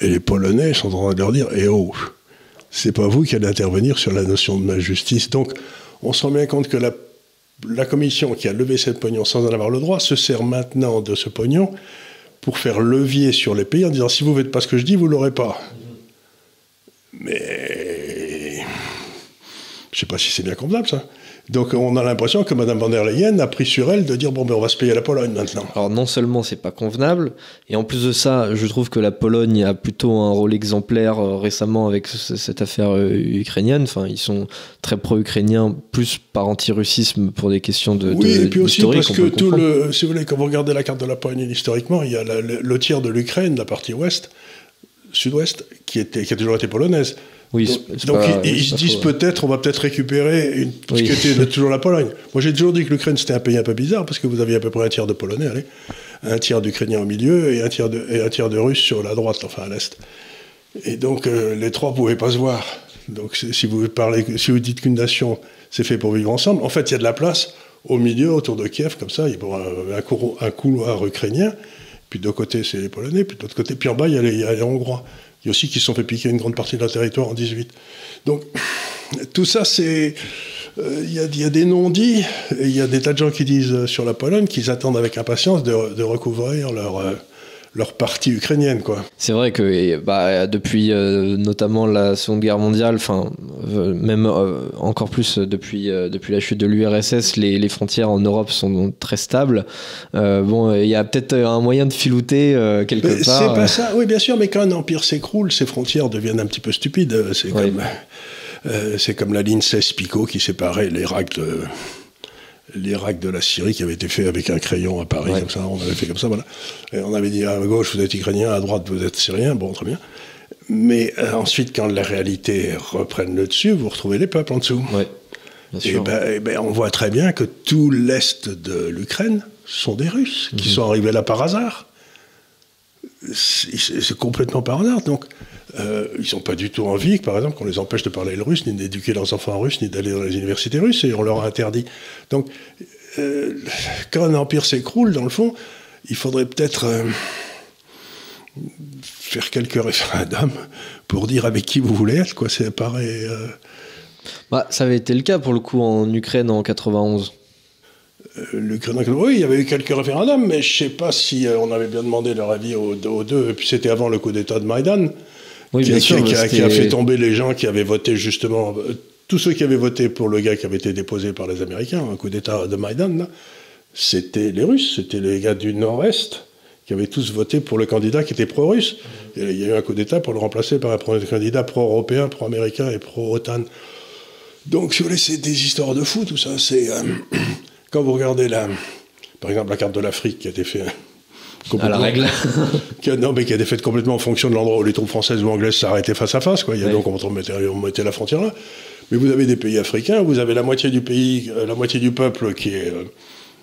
Et les Polonais sont en train de leur dire Eh oh, c'est pas vous qui allez intervenir sur la notion de la justice. Donc, on se rend bien compte que la, la commission qui a levé cette pognon sans en avoir le droit se sert maintenant de ce pognon pour faire levier sur les pays en disant si vous ne faites pas ce que je dis, vous ne l'aurez pas. Mais je ne sais pas si c'est bien convenable ça. Donc on a l'impression que Mme van der Leyen a pris sur elle de dire bon ben on va se payer la Pologne maintenant. Alors non seulement c'est pas convenable, et en plus de ça, je trouve que la Pologne a plutôt un rôle exemplaire euh, récemment avec cette affaire euh, ukrainienne. Enfin ils sont très pro-ukrainiens, plus par anti-russisme pour des questions de oui et puis aussi parce que tout le, si vous voulez quand vous regardez la carte de la Pologne historiquement, il y a le, tiers de l'Ukraine, la partie ouest, sud-ouest, qui était qui a toujours été polonaise. Oui, donc, ils, se disent peut-être, on va peut-être récupérer une, ce qui était toujours la Pologne. Moi j'ai toujours dit que l'Ukraine c'était un pays un peu bizarre parce que vous aviez à peu près un tiers de Polonais, allez, un tiers d'Ukrainiens au milieu et un tiers de, et un tiers de Russes sur la droite, enfin à l'est. Et donc euh, les trois ne pouvaient pas se voir. Donc si vous parlez, si vous dites qu'une nation c'est fait pour vivre ensemble, en fait il y a de la place au milieu, autour de Kiev, comme ça, il y a un, couloir, ukrainien, puis de côté c'est les Polonais, puis de l'autre côté, puis en bas il y a les, il y a Hongrois. Il y a aussi qui se sont fait piquer une grande partie de leur territoire en 18. Donc, tout ça, c'est. Euh, il y, a des non-dits, il y a des tas de gens qui disent euh, sur la Pologne qu'ils attendent avec impatience de, de recouvrir leur. Euh, leur partie ukrainienne. quoi. C'est vrai que bah, depuis euh, notamment la Seconde Guerre mondiale, enfin euh, même euh, encore plus depuis, depuis la chute de l'URSS, les, les, frontières en Europe sont très stables. bon, il y a peut-être un moyen de filouter quelque part. C'est pas ça, oui bien sûr, mais quand un empire s'écroule, ses frontières deviennent un petit peu stupides. C'est comme, c'est comme la ligne 16 Picot qui séparait l'Irak de l'Irak de la Syrie qui avait été fait avec un crayon à Paris, comme ça, on avait fait comme ça, voilà. Et on avait dit à gauche vous êtes ukrainien, à droite vous êtes syrien, bon très bien. Mais euh, ensuite, quand la réalité reprenne le dessus, vous retrouvez les peuples en dessous. Ouais, bien Et sûr. ben, eh ben, on voit très bien que tout l'est de l'Ukraine sont des Russes qui sont arrivés là par hasard. C'est c'est complètement par hasard. Donc, euh, ils n'ont pas du tout envie, par exemple, qu'on les empêche de parler le russe, ni d'éduquer leurs enfants en russe, ni d'aller dans les universités russes, et on leur a interdit. Donc, euh, quand un empire s'écroule, dans le fond, il faudrait peut-être euh, faire quelques référendums pour dire avec qui vous voulez être. Quoi. Ça paraît. euh, Bah, ça avait été le cas pour le coup en Ukraine en 91. Euh, l'Ukraine, oui, il y avait eu quelques référendums, mais je ne sais pas si on avait bien demandé leur avis aux, aux deux. Et puis c'était avant le coup d'État de Maïdan, Oui, qui, bien qui- sûr. qui a, qui a fait tomber les gens qui avaient voté justement. euh, tous ceux qui avaient voté pour le gars qui avait été déposé par les Américains, un coup d'État de Maïdan, là, c'était les Russes, c'était les gars du Nord-Est qui avaient tous voté pour le candidat qui était pro-russe. Il y a eu un coup d'État pour le remplacer par un candidat pro-européen, pro-américain et pro-OTAN. Donc, si vous voulez, c'est des histoires de fou, tout ça. C'est euh, quand vous regardez la, par exemple, la carte de l'Afrique qui a été faite À la règle. qui a, non, mais qui a été faite complètement en fonction de l'endroit où les troupes françaises ou anglaises s'arrêtaient face à face. Quoi. Il y a donc on mettait, on mettait la frontière là. Mais vous avez des pays africains, vous avez la moitié du pays, euh, la moitié du peuple qui est euh,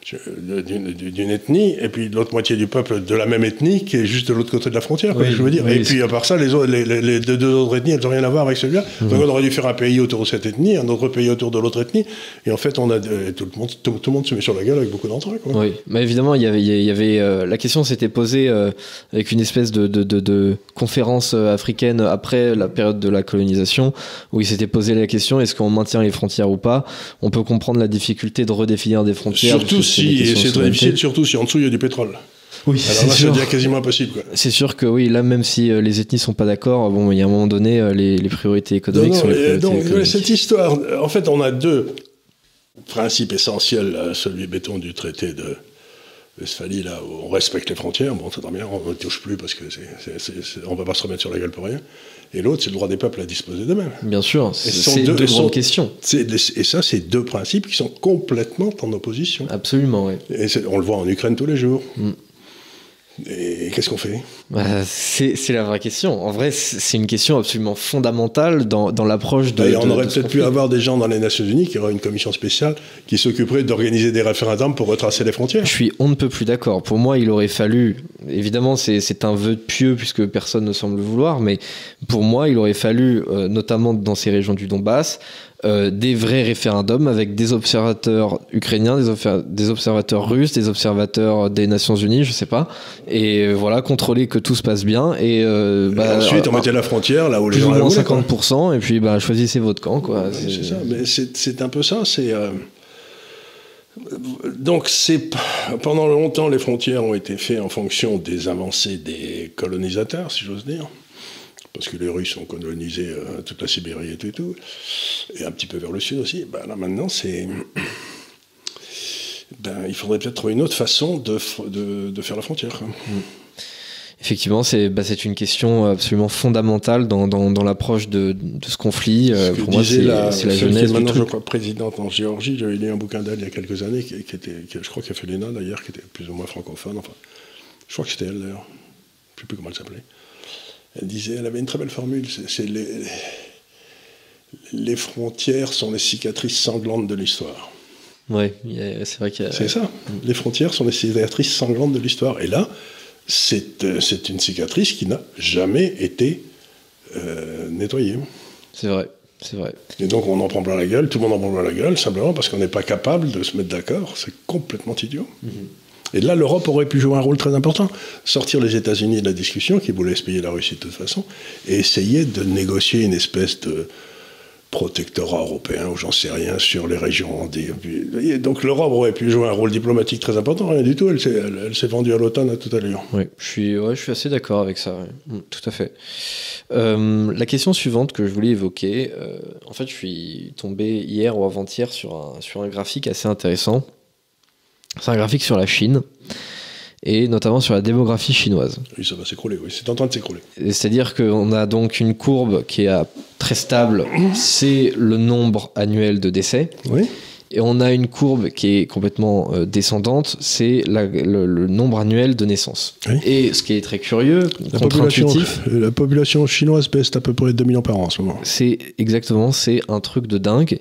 d'une ethnie, et puis l'autre moitié du peuple de la même ethnie qui est juste de l'autre côté de la frontière. quoi, je veux dire. oui, et puis à part ça, les, autres, les, les- les deux, autres ethnies, elles n'ont rien à voir avec celui-là. Mhm. Donc on aurait dû faire un pays autour de cette ethnie, un autre pays autour de l'autre ethnie, et en fait, on a euh, tout le monde, tout, tout le monde se met sur la gueule avec beaucoup d'entrain. quoi. Oui, mais évidemment, il y avait, il y avait euh, la question s'était posée euh, avec une espèce de, de, de, de conférence africaine après la période de la colonisation, où il s'était posé la question est-ce qu'on maintient les frontières ou pas? On peut comprendre la difficulté de redéfinir des frontières. Surtout c'est si, très difficile, surtout si en dessous il y a du pétrole. Oui, c'est ça sûr. devient quasiment impossible. C'est sûr que oui, là, même si euh, les ethnies sont pas d'accord, bon, il y a un moment donné, euh, les, les priorités économiques Non, non, sont les priorités donc, économiques. cette histoire, en fait, on a deux principes essentiels, celui béton du traité de Westphalie, là, où on respecte les frontières, bon, c'est très bien, on ne touche plus parce que c'est, c'est- c'est- c'est- on ne va pas se remettre sur la gueule pour rien. Et l'autre, c'est le droit des peuples à disposer d'eux-mêmes. Bien sûr, c'est deux- deux, grandes sont- questions. Et ça, c'est deux principes qui sont complètement en opposition. Absolument, oui. Et on le voit en Ukraine tous les jours. Mm. Et qu'est-ce qu'on fait? Bah, c'est la vraie question. En vrai, c'est une question absolument fondamentale dans, dans l'approche de. D'ailleurs, on de- aurait peut-être pu avoir des gens dans les Nations Unies qui auraient une commission spéciale qui s'occuperait d'organiser des référendums pour retracer les frontières. Je suis on ne peut plus d'accord. Pour moi, il aurait fallu, évidemment, c'est c'est un vœu pieux puisque personne ne semble le vouloir, mais pour moi, il aurait fallu, euh, notamment dans ces régions du Donbass, euh, des vrais référendums avec des observateurs ukrainiens, des, obser- des observateurs russes, des observateurs des Nations Unies, je sais pas, et euh, voilà, contrôler que tout se passe bien. Et, euh, Et bah, ensuite, on mettait la frontière là où les gens moins voulaient, quoi. 50%, et puis bah, choisissez votre camp, quoi. Oui, C'est ça, mais c'est c'est un peu ça. C'est donc pendant longtemps les frontières ont été faites en fonction des avancées des colonisateurs, si j'ose dire, parce que les Russes ont colonisé euh, toute la Sibérie et tout et tout, et un petit peu vers le sud aussi. Ben, là maintenant, c'est ben, il faudrait peut-être trouver une autre façon de, f- de, de faire la frontière. quoi. Effectivement, c'est bah, c'est une question absolument fondamentale dans, dans, dans l'approche de, de ce conflit. Euh, Ce pour moi, c'est la, jeunesse maintenant, je crois, présidente en Géorgie. J'avais lu un bouquin d'elle il y a quelques années, qui, qui était, qui- je crois, a fait l'ENA d'ailleurs, qui était plus ou moins francophone. Enfin, je crois que c'était elle d'ailleurs. Je ne sais plus comment elle s'appelait. Elle disait, elle avait une très belle formule. C'est les, les frontières sont les cicatrices sanglantes de l'histoire. A- c'est vrai qu'il y a- C'est ça. Les frontières sont les cicatrices sanglantes de l'histoire. Et là, c'est euh, c'est une cicatrice qui n'a jamais été euh, nettoyée. C'est vrai, c'est vrai. Et donc on en prend plein la gueule, tout le monde en prend plein la gueule, simplement parce qu'on n'est pas capable de se mettre d'accord. C'est complètement idiot. Et là, l'Europe aurait pu jouer un rôle très important. Sortir les États-Unis de la discussion, qui voulaient se payer la Russie de toute façon, et essayer de négocier une espèce de protectorat européen, ou j'en sais rien, sur les régions. donc l'Europe aurait pu jouer un rôle diplomatique très important. Rien du tout, elle s'est vendue à l'OTAN à toute allure. Oui, je suis, assez d'accord avec ça. Mm, tout à fait. Euh, la question suivante que je voulais évoquer, euh, en fait, je suis tombé hier ou avant-hier sur un graphique assez intéressant. C'est un graphique sur la Chine et notamment sur la démographie chinoise. Oui, ça va s'écrouler, oui, c'est en train de s'écrouler. C'est-à-dire qu'on a donc une courbe qui est à- très stable, c'est le nombre annuel de décès. Oui Et on a une courbe qui est complètement euh, descendante, c'est le, le nombre annuel de naissances. Oui. Et ce qui est très curieux, La population, contre-intuitif, la population chinoise baisse d'à peu près 2 millions par an en ce moment. c'est exactement, c'est un truc de dingue.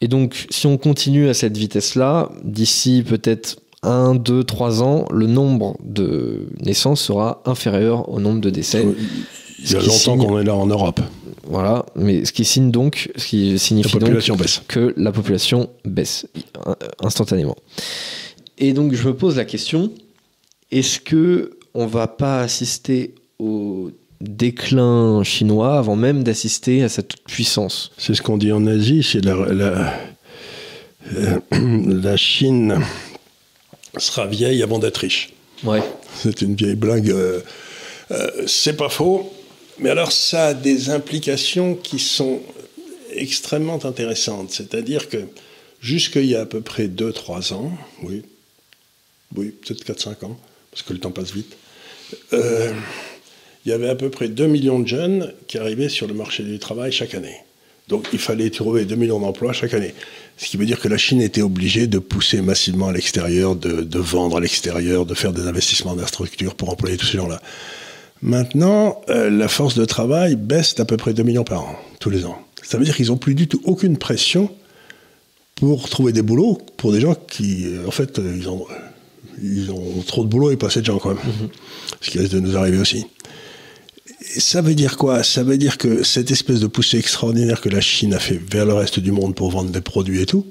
Et donc, si on continue à cette vitesse-là, d'ici peut-être 1, 2, 3 ans, le nombre de naissances sera inférieur au nombre de décès. Il y a longtemps qu'on est là en Europe. Voilà, mais ce qui signe donc, ce qui signifie donc baisse. que la population baisse instantanément. Et donc je me pose la question est-ce que on va pas assister au déclin chinois avant même d'assister à sa toute puissance C'est ce qu'on dit en Asie, c'est la, la, euh, la Chine sera vieille avant d'être riche. Ouais. C'est une vieille blague. euh, euh, c'est pas faux. Mais alors, ça a des implications qui sont extrêmement intéressantes. C'est-à-dire que jusqu'il y a à peu près 2-3 ans, oui, oui peut-être 4-5 ans, parce que le temps passe vite, euh, il y avait à peu près 2 millions de jeunes qui arrivaient sur le marché du travail chaque année. Donc il fallait trouver 2 millions d'emplois chaque année. Ce qui veut dire que la Chine était obligée de pousser massivement à l'extérieur, de, de vendre à l'extérieur, de faire des investissements d'infrastructures pour employer tous ces gens-là. Maintenant, euh, la force de travail baisse d'à peu près 2 millions par an, tous les ans. Ça veut dire qu'ils n'ont plus du tout aucune pression pour trouver des boulots pour des gens qui, euh, en fait, euh, ils ont, ils ont trop de boulot et pas assez de gens quand même. Ce qui risque de nous arriver aussi. Ça veut dire quoi? Ça veut dire que cette espèce de poussée extraordinaire que la Chine a fait vers le reste du monde pour vendre des produits et tout,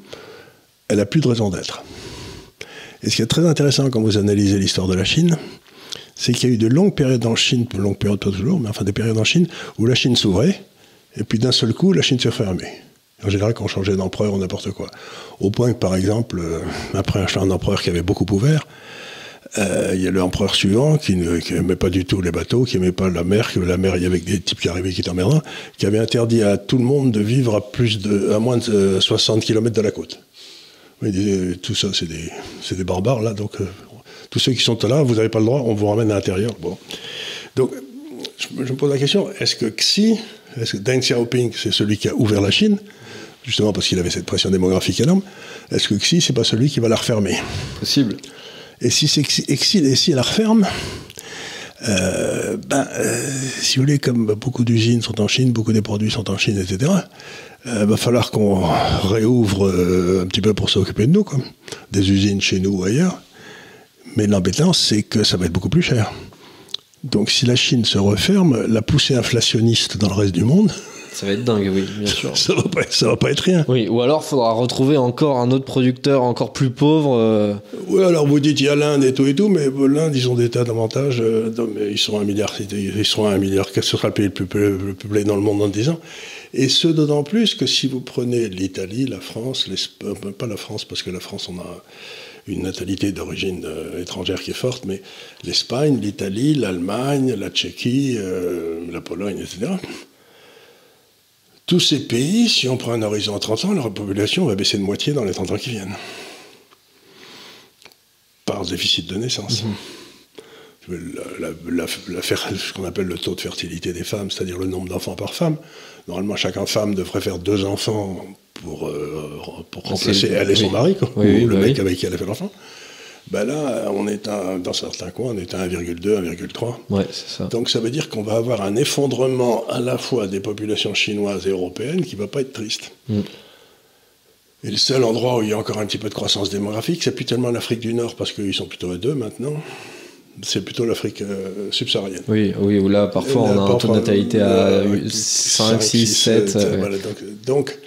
elle a plus de raison d'être. Et ce qui est très intéressant quand vous analysez l'histoire de la Chine, c'est qu'il y a eu de longues périodes en Chine, longues périodes pas toujours, mais enfin des périodes en Chine où la Chine s'ouvrait, et puis d'un seul coup, la Chine se fermait. En général, quand on changeait d'empereur ou n'importe quoi. Au point que, par exemple, euh, après un empereur qui avait beaucoup ouvert, il y a l'empereur suivant qui n'aimait pas du tout les bateaux, qui n'aimait pas la mer, que la mer, il y avait des types qui arrivaient qui étaient qui avait interdit à tout le monde de vivre à, plus de, à moins de euh, 60 km de la côte. Il disait, tout ça, c'est des, des barbares, là, donc euh, tous ceux qui sont là, vous n'avez pas le droit, on vous ramène à l'intérieur. Bon. Donc, je, je me pose la question, est-ce que Xi, est-ce que Deng Xiaoping, c'est celui qui a ouvert la Chine, justement parce qu'il avait cette pression démographique énorme, est-ce que Xi, c'est pas celui qui va la refermer? Possible. Et si, c'est, et si, elle referme, euh, ben, euh, si vous voulez, comme beaucoup d'usines sont en Chine, beaucoup des produits sont en Chine, etc., euh, va falloir qu'on réouvre un petit peu pour s'occuper de nous, quoi. des usines chez nous ou ailleurs. Mais l'embêtant, c'est que ça va être beaucoup plus cher. Donc si la Chine se referme, la poussée inflationniste dans le reste du monde, Ça va être dingue, oui, bien sûr. ça va pas, ça va pas être rien. Oui, ou alors il faudra retrouver encore un autre producteur encore plus pauveur. euh, Oui, alors vous dites il y a l'Inde et tout et tout, mais l'Inde, ils ont des tas d'avantages. euh, mais ils seront un milliard, ils seront un milliard. Quel sera le pays le plus peuplé, le plus peuplé dans le monde dans 10 ans? Et ce, d'autant plus que si vous prenez l'Italie, la France, l'Espagne, euh, pas la France, parce que la France, on a une natalité d'origine euh, étrangère qui est forte, mais l'Espagne, l'Italie, l'Allemagne, la Tchéquie, euh, la Pologne, etc. Tous ces pays, si on prend un horizon à 30 ans, leur population va baisser de moitié dans les 30 ans qui viennent par déficit de naissance. La- la- la- la fer- ce qu'on appelle le taux de fertilité des femmes, c'est-à-dire le nombre d'enfants par femme. Normalement, chaque femme devrait faire deux enfants pour, euh, pour remplacer elle et son oui. mari, quoi, Oui, ou oui, le bah mec avec qui elle a fait l'enfant. Ben là, on est dans certains coins, on est à 1,2, 1,3. Ouais, ça. Donc ça veut dire qu'on va avoir un effondrement à la fois des populations chinoises et européennes qui ne va pas être triste. Mm. Et le seul endroit où il y a encore un petit peu de croissance démographique, c'est plus tellement l'Afrique du Nord, parce qu'ils sont plutôt à deux maintenant, c'est plutôt l'Afrique euh, subsaharienne. Oui, oui, où là, parfois, là, on a un taux de natalité euh, à ouais, 5, 6, 7. euh, voilà, donc, donc,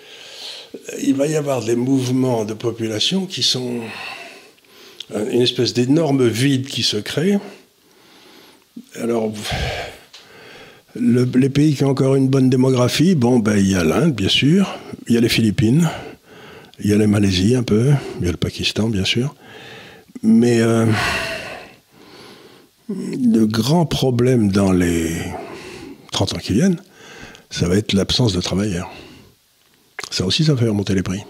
il va y avoir des mouvements de population qui sont euh, une espèce d'énorme vide qui se crée. Alors, le- les pays qui ont encore une bonne démographie, bon, ben, il y a l'Inde, bien sûr, il y a les Philippines, il y a la Malaisie un peu, il y a le Pakistan, bien sûr. Mais euh, le grand problème dans les 30 ans qui viennent, ça va être l'absence de travailleurs. Ça aussi, ça fait remonter les prix.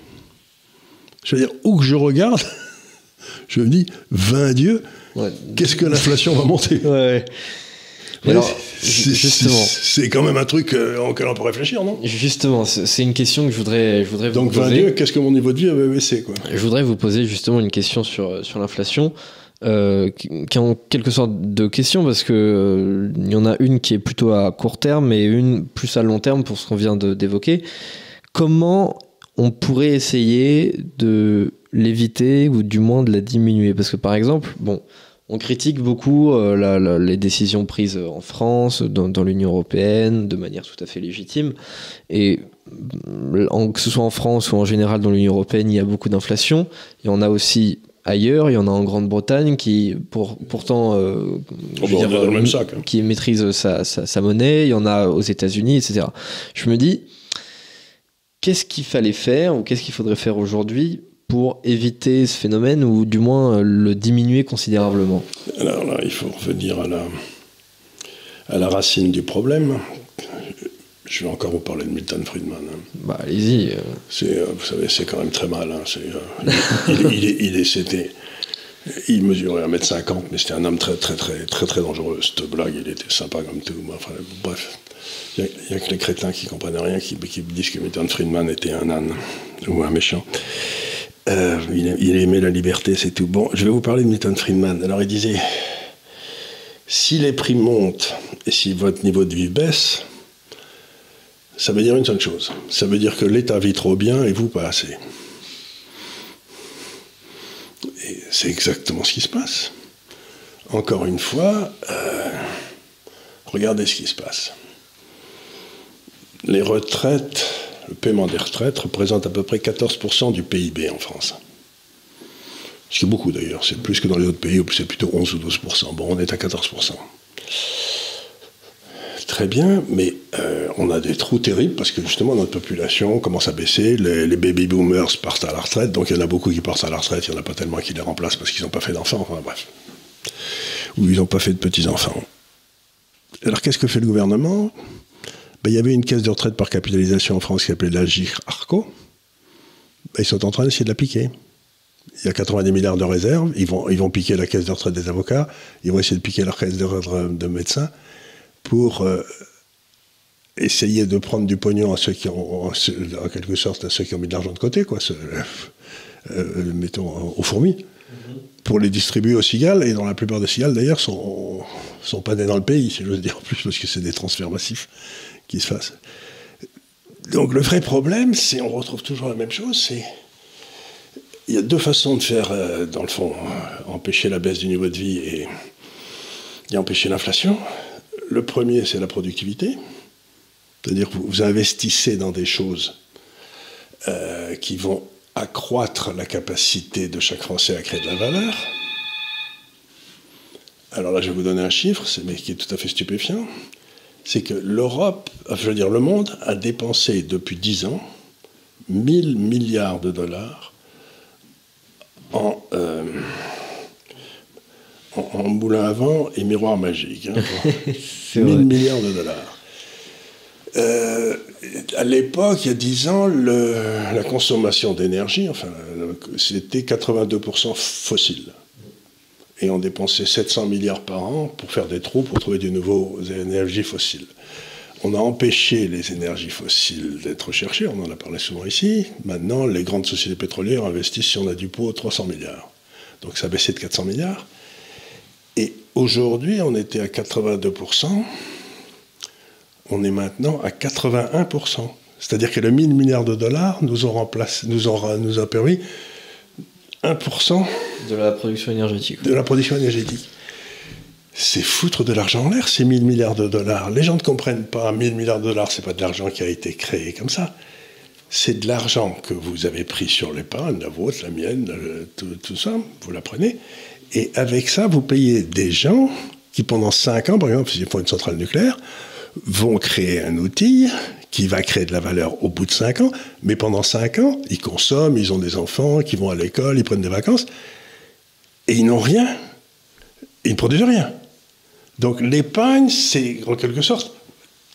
Je veux dire, où que je regarde, je veux dire, 20 dieux, qu'est-ce que l'inflation va monter? Ouais. alors, justement, c'est quand même un truc euh, auquel on peut réfléchir, non? Justement, c'est une question que je voudrais, je voudrais Donc, poser. qu'est-ce que mon niveau de vie avait baissé quoi? Je voudrais vous poser justement une question sur, sur l'inflation. Euh, qui est en quelque sorte de questions parce que euh, y en a une qui est plutôt à court terme et une plus à long terme pour ce qu'on vient d'évoquer. Comment on pourrait essayer de l'éviter ou du moins de la diminuer Parce que par exemple, bon, on critique beaucoup euh, les décisions prises en France, dans, l'Union européenne, de manière tout à fait légitime. Et que ce soit en France ou en général dans l'Union européenne, il y a beaucoup d'inflation. Il y en a aussi ailleurs. Il y en a en Grande-Bretagne qui, pour, pourtant, euh, hein. qui maîtrise sa, monnaie. Il y en a aux États-Unis, etc. Je me dis, qu'est-ce qu'il fallait faire ou qu'est-ce qu'il faudrait faire aujourd'hui pour éviter ce phénomène ou du moins le diminuer considérablement Alors là, il faut revenir à la, à la racine du problème, je vais encore vous parler de Milton Friedman. Hein. Bah, allez-y. Euh. C'est, euh, vous savez, c'est quand même très mal. Hein. Euh, il, il, il, c'était, il mesurait 1m50, mais c'était un homme très, très, très, très, très dangereux. Cette blague, il était sympa comme tout. Enfin, bref, il n'y a, que les crétins qui comprennent rien qui, qui, disent que Milton Friedman était un âne ou un méchant. Il, il aimait la liberté, c'est tout. Bon, je vais vous parler de Milton Friedman. Alors, il disait si les prix montent et si votre niveau de vie baisse, ça veut dire une seule chose. Ça veut dire que l'État vit trop bien et vous pas assez. Et c'est exactement ce qui se passe. Encore une fois, euh, regardez ce qui se passe. Les retraites, le paiement des retraites représente à peu près 14% du PIB en France. Ce qui est beaucoup d'ailleurs, c'est plus que dans les autres pays où c'est plutôt 11 ou 12%. Bon, on est à 14% très bien, mais euh, on a des trous terribles parce que justement notre population commence à baisser, les, baby boomers partent à la retraite, donc il y en a beaucoup qui partent à la retraite, il n'y en a pas tellement qui les remplacent parce qu'ils n'ont pas fait d'enfants, enfin bref. Ou ils n'ont pas fait de petits-enfants. Alors qu'est-ce que fait le gouvernement? Ben, Il y avait une caisse de retraite par capitalisation en France qui s'appelait la GIR-ARCO. Ben, ils sont en train d'essayer de la piquer. Il y a 90 milliards de réserves, ils vont, ils vont piquer la caisse de retraite des avocats, ils vont essayer de piquer la caisse de retraite de médecins pour euh, essayer de prendre du pognon à ceux qui ont, en quelque sorte, à ceux qui ont mis de l'argent de côté, quoi, euh, mettons, aux fourmis, mm-hmm. pour les distribuer aux cigales, et dans la plupart des cigales, d'ailleurs, sont, sont pas nés dans le pays, si j'ose dire, en plus, parce que c'est des transferts massifs qui se fassent. Donc le vrai problème, c'est, on retrouve toujours la même chose, c'est il y a deux façons de faire, euh, dans le fond, empêcher la baisse du niveau de vie et, et empêcher l'inflation. Le premier, c'est la productivité. C'est-à-dire que vous investissez dans des choses euh, qui vont accroître la capacité de chaque Français à créer de la valeur. Alors là, je vais vous donner un chiffre, mais qui est tout à fait stupéfiant. C'est que l'Europe, je veux dire le monde, a dépensé depuis 10 ans 1000 milliards de dollars en, euh, en, moulin à vent et miroir magique. Hein, 1000 milliards de dollars. Euh, à l'époque, il y a 10 ans, la consommation d'énergie, enfin, c'était 82% fossile. Et on dépensait 700 milliards par an pour faire des trous, pour trouver de nouvelles énergies fossiles. On a empêché les énergies fossiles d'être recherchées, on en a parlé souvent ici. Maintenant, les grandes sociétés pétrolières investissent, si on a du pot, 300 milliards. Donc ça a baissé de 400 milliards. Et aujourd'hui, on était à 82%, on est maintenant à 81%. C'est-à-dire que le 1000 milliards de dollars nous, ont nous a permis 1% de la production énergétique. De la production énergétique. C'est foutre de l'argent en l'air, ces 1000 milliards de dollars. Les gens ne comprennent pas, 1000 milliards de dollars, c'est pas de l'argent qui a été créé comme ça. C'est de l'argent que vous avez pris sur l'épargne, la vôtre, la mienne, tout, tout ça, vous la prenez, et avec ça, vous payez des gens qui, pendant 5 ans, par exemple, s'ils font une centrale nucléaire, vont créer un outil qui va créer de la valeur au bout de 5 ans, mais pendant 5 ans, ils consomment, ils ont des enfants, qui vont à l'école, ils prennent des vacances, et ils n'ont rien. Ils ne produisent rien. Donc l'épargne, c'est en quelque sorte,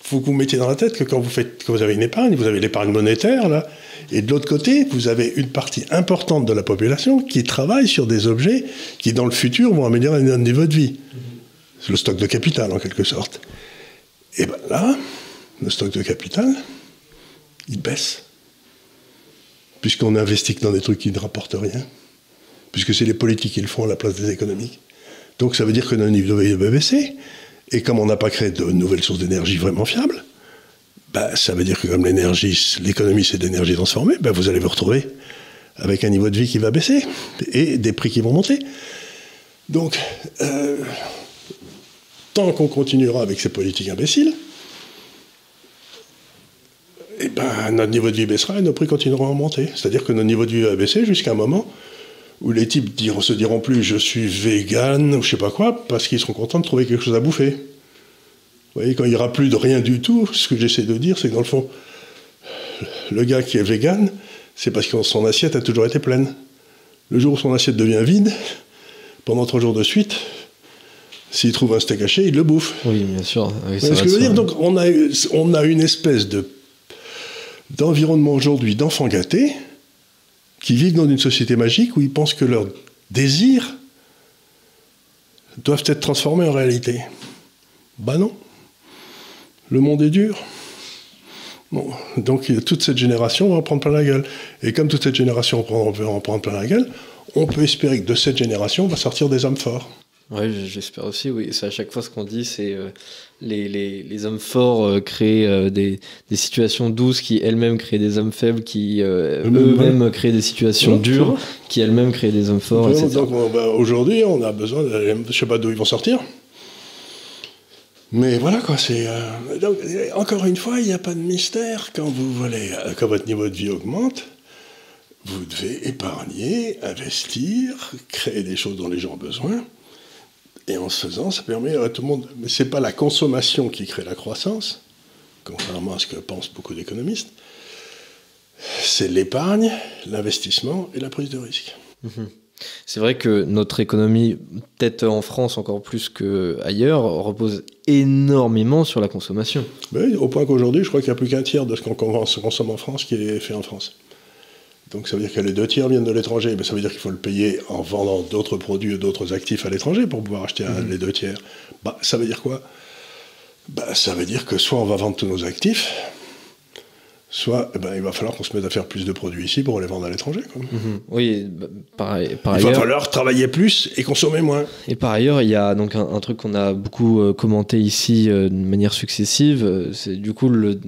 faut que vous mettiez dans la tête que quand vous, faites, quand vous avez une épargne, vous avez l'épargne monétaire, là, et de l'autre côté, vous avez une partie importante de la population qui travaille sur des objets qui, dans le futur, vont améliorer notre niveau de vie. C'est le stock de capital, en quelque sorte. Et bien là, le stock de capital, il baisse. Puisqu'on investit que dans des trucs qui ne rapportent rien. Puisque c'est les politiques qui le font à la place des économiques. Donc ça veut dire que notre niveau va baisser. Et comme on n'a pas créé de nouvelles sources d'énergie vraiment fiables, bah, ça veut dire que comme l'énergie, l'économie c'est de l'énergie transformée, bah, vous allez vous retrouver avec un niveau de vie qui va baisser et des prix qui vont monter. Donc, euh, tant qu'on continuera avec ces politiques imbéciles, eh ben, notre niveau de vie baissera et nos prix continueront à monter. C'est-à-dire que notre niveau de vie va baisser jusqu'à un moment où les types diront, se diront plus je suis vegan ou je sais pas quoi, parce qu'ils seront contents de trouver quelque chose à bouffer. Vous voyez, quand il n'y aura plus de rien du tout, ce que j'essaie de dire, c'est que dans le fond, le gars qui est vegan, c'est parce que son assiette a toujours été pleine. Le jour où son assiette devient vide, pendant trois jours de suite, s'il trouve un steak haché, il le bouffe. Oui, bien sûr. ce que je veux dire? Donc, on a, on a une espèce de d'environnement aujourd'hui d'enfants gâtés qui vivent dans une société magique où ils pensent que leurs désirs doivent être transformés en réalité. Bah non. Le monde est dur. Donc toute cette génération va en prendre plein la gueule. Et comme toute cette génération va en prendre plein la gueule, on peut espérer que de cette génération va sortir des hommes forts. Oui, j'espère aussi, oui. C'est à chaque fois ce qu'on dit, c'est euh, les, les, les, hommes forts euh, créent euh, des, des, situations douces qui elles-mêmes créent des hommes faibles, qui eux-mêmes créent des situations dures, qui elles-mêmes créent des hommes forts, etc. Donc aujourd'hui, on a besoin, de, je sais pas d'où ils vont sortir, mais voilà quoi, c'est. encore une fois, il n'y a pas de mystère. Quand vous voulez, quand votre niveau de vie augmente, vous devez épargner, investir, créer des choses dont les gens ont besoin. Et en ce faisant, ça permet à tout le monde. Mais ce n'est pas la consommation qui crée la croissance, contrairement à ce que pensent beaucoup d'économistes. C'est l'épargne, l'investissement et la prise de risque. Mhm. C'est vrai que notre économie, peut-être en France encore plus qu'ailleurs, repose énormément sur la consommation. Oui, au point qu'aujourd'hui, je crois qu'il n'y a plus qu'un tiers de ce qu'on consomme en France qui est fait en France. Donc ça veut dire que les deux tiers viennent de l'étranger, mais ça veut dire qu'il faut le payer en vendant d'autres produits et d'autres actifs à l'étranger pour pouvoir acheter mhm. les deux tiers. Bah, ça veut dire quoi? Bah, Ça veut dire que soit on va vendre tous nos actifs, soit eh ben, il va falloir qu'on se mette à faire plus de produits ici pour les vendre à l'étranger. Mhm. Oui, bah, par, par il va falloir travailler plus et consommer moins. Et par ailleurs, il y a donc un, truc qu'on a beaucoup euh, commenté ici euh, de manière successive, euh, c'est du coup le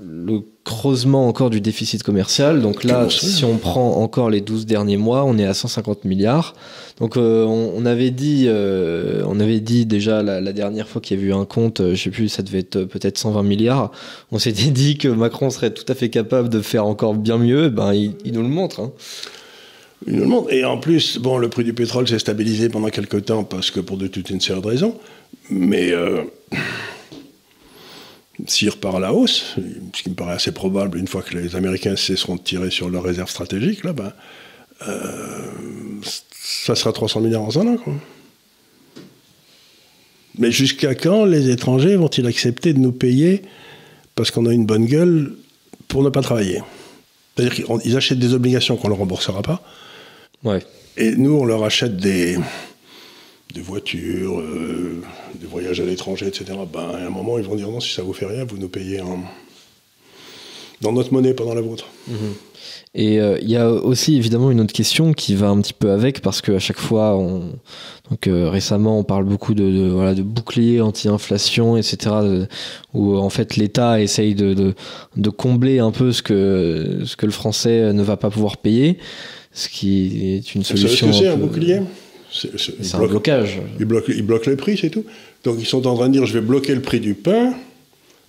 le creusement encore du déficit commercial. Donc là, si on prend encore les 12 derniers mois, on est à 150 milliards. Donc euh, on, avait dit, euh, on avait dit déjà la, dernière fois qu'il y avait eu un compte, euh, je sais plus, ça devait être peut-être 120 milliards. On s'était dit que Macron serait tout à fait capable de faire encore bien mieux. Ben il, nous le montre. Hein. Il nous le montre. Et en plus, bon, le prix du pétrole s'est stabilisé pendant quelques temps parce que pour de toute une série de raisons. Mais s'il repart à la hausse, ce qui me paraît assez probable une fois que les Américains cesseront de tirer sur leurs réserves stratégiques, là, ben, euh, ça sera 300 milliards en un an. Mais jusqu'à quand les étrangers vont-ils accepter de nous payer parce qu'on a une bonne gueule pour ne pas travailler? C'est-à-dire qu'ils achètent des obligations qu'on ne leur remboursera pas. Ouais. Et nous, on leur achète des, des voitures, euh, des voyages à l'étranger, etc., ben, à un moment, ils vont dire non, si ça vous fait rien, vous nous payez dans notre monnaie, pas dans la vôtre. Mhm. Et euh, il y a aussi évidemment une autre question qui va un petit peu avec, parce qu'à chaque fois, on... Donc, euh, récemment, on parle beaucoup de, voilà, de bouclier anti-inflation, etc., où en fait l'État essaye de, de, combler un peu ce que, ce que le français ne va pas pouvoir payer, ce qui est une solution. c'est un bouclier? C'est un blocage. Ils bloquent, ils bloquent les prix, c'est tout. Donc ils sont en train de dire je vais bloquer le prix du pain,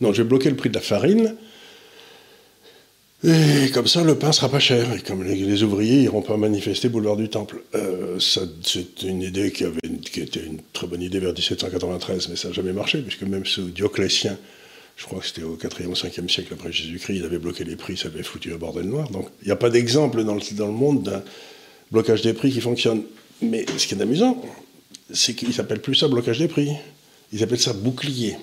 non, je vais bloquer le prix de la farine, et comme ça le pain sera pas cher. Et comme les, ouvriers n'iront pas manifester boulevard du Temple. Euh, c'est une idée qui, avait, qui était une très bonne idée vers 1793, mais ça n'a jamais marché, puisque même sous Dioclétien, je crois que c'était au 4e ou 5e siècle après Jésus-Christ, il avait bloqué les prix, ça avait foutu un bordel noir. Donc il n'y a pas d'exemple dans le, dans le monde d'un blocage des prix qui fonctionne. Mais ce qui est amusant, c'est qu'ils s'appellent plus ça blocage des prix. Ils appellent ça bouclier.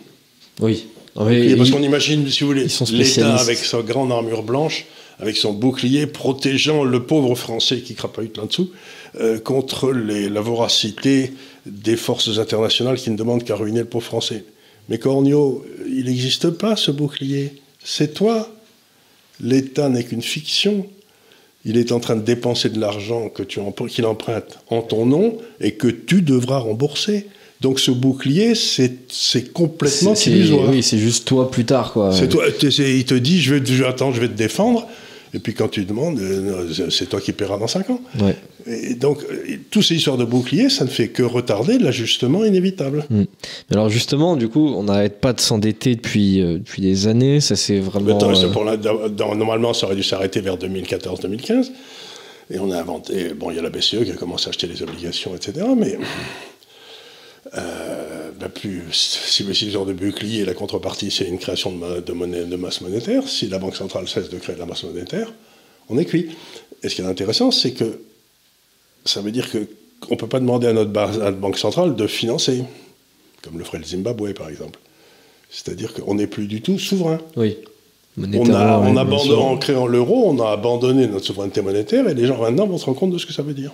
Oui. parce qu'on imagine, si vous voulez, l'État avec sa grande armure blanche, avec son bouclier protégeant le pauvre Français qui crapahute là-dessous euh, contre les, la voracité des forces internationales qui ne demandent qu'à ruiner le pauvre Français. Mais Cornio, il n'existe pas ce bouclier. C'est toi. L'État n'est qu'une fiction. Il est en train de dépenser de l'argent que tu qu'il emprunte en ton nom et que tu devras rembourser. Donc ce bouclier, c'est complètement illusoire. Oui, c'est juste toi plus tard, quoi. C'est toi. Il te dit, je vais, attends, je vais te défendre. Et puis quand tu demandes, euh, c'est toi qui paieras dans 5 ans. Et donc, euh, toutes ces histoires de bouclier, ça ne fait que retarder l'ajustement inévitable. Mm. Alors justement, du coup, on n'arrête pas de s'endetter depuis, euh, depuis des années. Ça c'est vraiment. normalement, ça aurait dû s'arrêter vers 2014-2015. Et on a inventé. Bon, il y a la BCE qui a commencé à acheter les obligations, etc. Mais euh, bah, plus, si le genre de bouclier, la contrepartie, c'est une création de, monnaie, de masse monétaire, si la Banque centrale cesse de créer de la masse monétaire, on est cuit. Et ce qui est intéressant, c'est que ça veut dire qu'on ne peut pas demander à notre, Banque centrale de financer, comme le ferait le Zimbabwe, par exemple. C'est-à-dire qu'on n'est plus du tout souverain. Oui. On a, on en créant l'euro, on a abandonné notre souveraineté monétaire et les gens maintenant vont se rendre compte de ce que ça veut dire.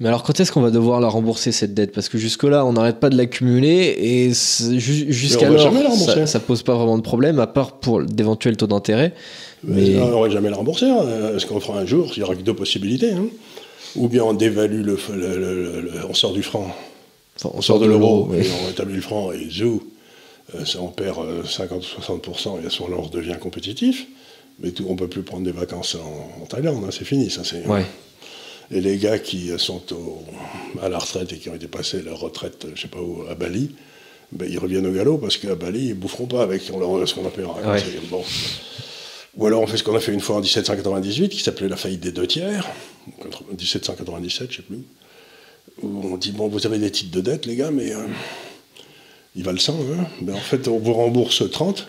Mais alors quand est-ce qu'on va devoir la rembourser cette dette? Parce que jusque-là, on n'arrête pas de l'accumuler et jusqu'alors, ça, ça pose pas vraiment de problème, à part pour d'éventuels taux d'intérêt. Mais... On n'aurait jamais la rembourser. Hein. Ce qu'on fera un jour, il y aura que deux possibilités. Hein. Ou bien on dévalue le, on sort du franc, on, sort de l'euro, et on rétablit le franc et zou, euh, ça on perd 50 euh, 60% et à ce moment-là on redevient compétitif. Mais tout, on peut plus prendre des vacances en, Thaïlande, hein. c'est fini, ça c'est. Ouais. Et les gars qui sont à la retraite et qui ont été passés leur retraite, je sais pas où, à Bali, ben, ils reviennent au galop parce qu'à Bali, ils boufferont pas avec ce qu'on appelle un bon. Ou alors on fait ce qu'on a fait une fois en 1798, qui s'appelait la faillite des deux tiers, 1797, je sais plus, où on dit, bon, vous avez des titres de dette, les gars, mais euh, ils valent 100, hein ben, en fait, on vous rembourse 30.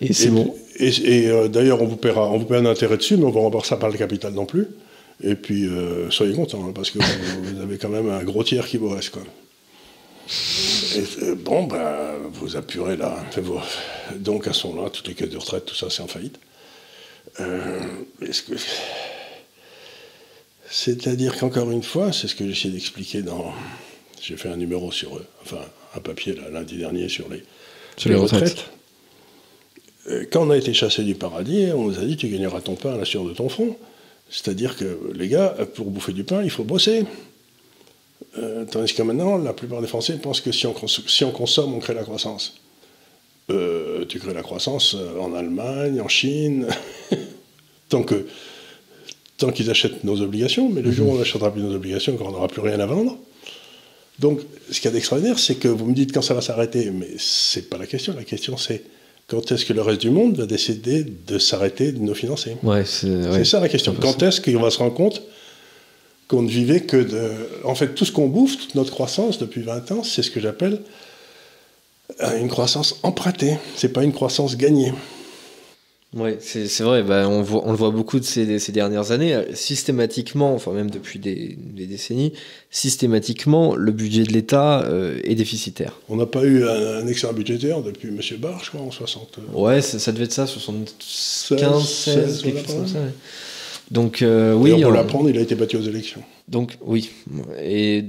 Et c'est bon. Et, euh, d'ailleurs, on vous paiera, on vous paie un intérêt dessus, mais on ne vous rembourse pas le capital non plus. Et puis, euh, soyez contents, hein, parce que vous, avez quand même un gros tiers qui vous reste. Quoi. Et, euh, bon, ben, vous apurez là. Donc, à ce moment-là, toutes les caisses de retraite, tout ça, c'est en faillite. Euh, est-ce que. C'est-à-dire qu'encore une fois, c'est ce que j'essaie d'expliquer dans. J'ai fait un numéro sur. Enfin, un papier lundi dernier sur les, sur les, retraites. Quand on a été chassé du paradis, on nous a dit tu gagneras ton pain à la sueur de ton front. C'est-à-dire que les gars, pour bouffer du pain, il faut bosser. Euh, tandis que maintenant, la plupart des Français pensent que si on, si on consomme, on crée la croissance. Euh, tu crées la croissance euh, en Allemagne, en Chine, tant que tant qu'ils achètent nos obligations, mais le jour où on n'achètera plus nos obligations, quand on n'aura plus rien à vendre. Donc, ce qu'il y a d'extraordinaire, c'est que vous me dites quand ça va s'arrêter, mais c'est pas la question. La question, c'est quand est-ce que le reste du monde va décider de s'arrêter de nous financer ouais, C'est ça la question. Quand est-ce qu'on va se rendre compte qu'on ne vivait que de... En fait, tout ce qu'on bouffe, toute notre croissance depuis 20 ans, c'est ce que j'appelle euh, une croissance empruntée. C'est pas une croissance gagnée. Oui, c'est vrai, bah, on, on, le voit beaucoup de ces, ces, dernières années, euh, systématiquement, enfin même depuis des, décennies, systématiquement, le budget de l'État euh, est déficitaire. On n'a pas eu un, excédent budgétaire depuis M. Barr, je crois, en 60. Euh, ouais, ça, devait être ça, 75, 16, quelque chose comme ça. Donc, oui. on... l'apprendre, il a été battu aux élections. Donc, oui. Et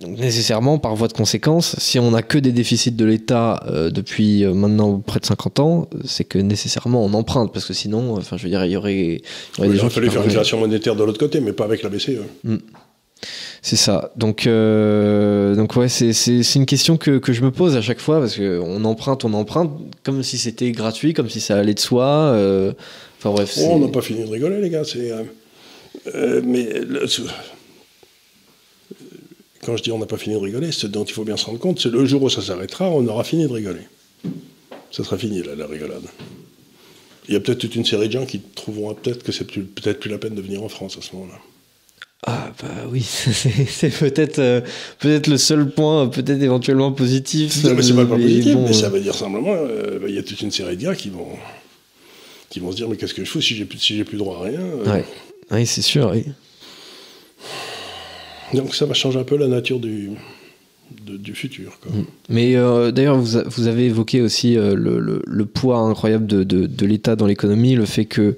donc nécessairement, par voie de conséquence, si on n'a que des déficits de l'État euh, depuis euh, maintenant près de 50 ans, c'est que nécessairement on emprunte, parce que sinon, enfin, je veux dire, il y aurait, des gens. Il fallait faire une création monétaire de l'autre côté, mais pas avec la BCE. Mm. C'est ça. Donc, euh, donc ouais, c'est une question que, que, je me pose à chaque fois, parce qu'on emprunte, on emprunte, comme si c'était gratuit, comme si ça allait de soi. Enfin bref. Oh, on n'a pas fini de rigoler, les gars. mais quand je dis on n'a pas fini de rigoler, ce dont il faut bien se rendre compte, c'est le jour où ça s'arrêtera, on aura fini de rigoler. Ça sera fini, là, la rigolade. Il y a peut-être toute une série de gens qui trouveront peut-être que c'est peut-être plus la peine de venir en France à ce moment-là. Ah bah oui, c'est peut-être euh, peut-être le seul point, peut-être éventuellement positif. Non, mais c'est pas le point positif, mais ça veut dire simplement, euh, bah, il y a toute une série de gars qui vont, qui vont se dire mais qu'est-ce que je fous si j'ai plus, si plus droit à rien euh. Oui, c'est sûr. Oui. Donc ça va changer un peu la nature du, du futur. Mm. Mais euh, d'ailleurs, vous, vous, avez évoqué aussi euh, le, le, poids incroyable de, de, de l'État dans l'économie, le fait que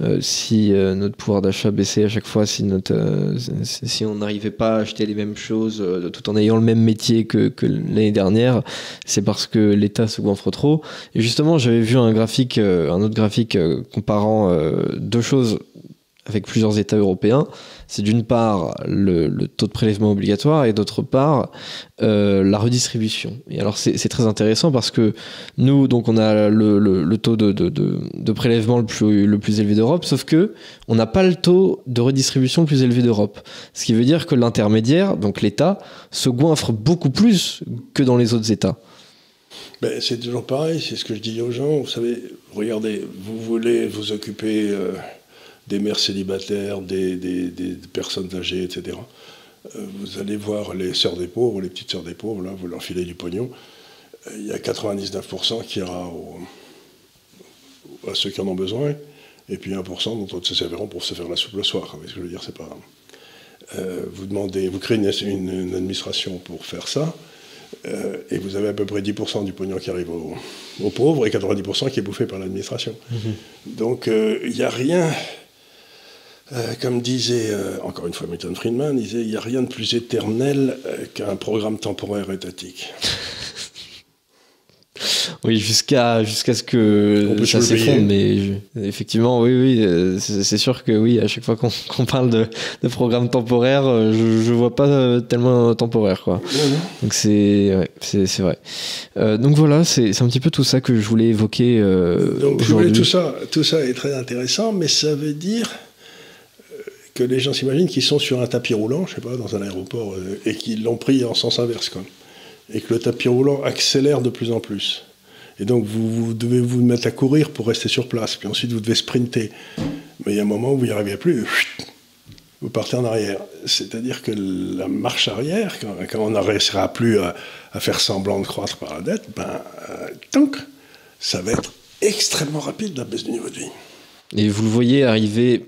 euh, si notre pouvoir d'achat baissait à chaque fois, si, notre, si on n'arrivait pas à acheter les mêmes choses tout en ayant le même métier que, l'année dernière, c'est parce que l'État se goinfre trop. Et justement, j'avais vu un graphique, un autre graphique comparant deux choses avec plusieurs États européens. C'est d'une part le, taux de prélèvement obligatoire et d'autre part euh, la redistribution. Et alors c'est très intéressant parce que nous, donc on a le, taux de, prélèvement le plus, le plus élevé d'Europe, sauf que on n'a pas le taux de redistribution le plus élevé d'Europe. Ce qui veut dire que l'intermédiaire, donc l'État, se goinfre beaucoup plus que dans les autres États. Ben, c'est toujours pareil, c'est ce que je dis aux gens. Vous savez, regardez, vous voulez vous occuper euh, des mères célibataires, des, des- des personnes âgées, etc. Euh, vous allez voir les sœurs des pauvres, les petites sœurs des pauvres, là, vous leur filez du pognon. Euh, Il y a 99% qui ira au- à ceux qui en ont besoin, et puis 1% dont ils se serviront pour se faire la soupe le soir. Vous voyez ce que je veux dire, c'est pas. Euh, vous demandez, vous créez une, une- une administration pour faire ça. Euh, et vous avez à peu près 10% du pognon qui arrive aux, aux pauvres et 90% qui est bouffé par l'administration. Donc euh, il n'y a rien, euh, comme disait euh, encore une fois Milton Friedman, il disait il n'y a rien de plus éternel euh, qu'un programme temporaire étatique. Oui, jusqu'à jusqu'à ce que On peut ça s'effondre, mais je- effectivement, oui, oui, c'est sûr que oui, à chaque fois qu'on parle de, de programme temporaire, je, je vois pas tellement temporaire, quoi. Donc c'est ouais, c'est vrai. Donc voilà, c'est un petit peu tout ça que je voulais évoquer Donc vous tout ça, tout ça est très intéressant, mais ça veut dire que les gens s'imaginent qu'ils sont sur un tapis roulant, je sais pas, dans un aéroport, euh, et qu'ils l'ont pris en sens inverse, quoi. Et que le tapis roulant accélère de plus en plus. Et donc vous, devez vous mettre à courir pour rester sur place, puis ensuite vous devez sprinter. Mais il y a un moment où vous n'y arrivez plus, vous partez en arrière. C'est-à-dire que la marche arrière, quand, quand on n'arrivera plus à, faire semblant de croître par la dette, ben, euh, donc, ça va être extrêmement rapide la baisse du niveau de vie. Et vous le voyez arriver.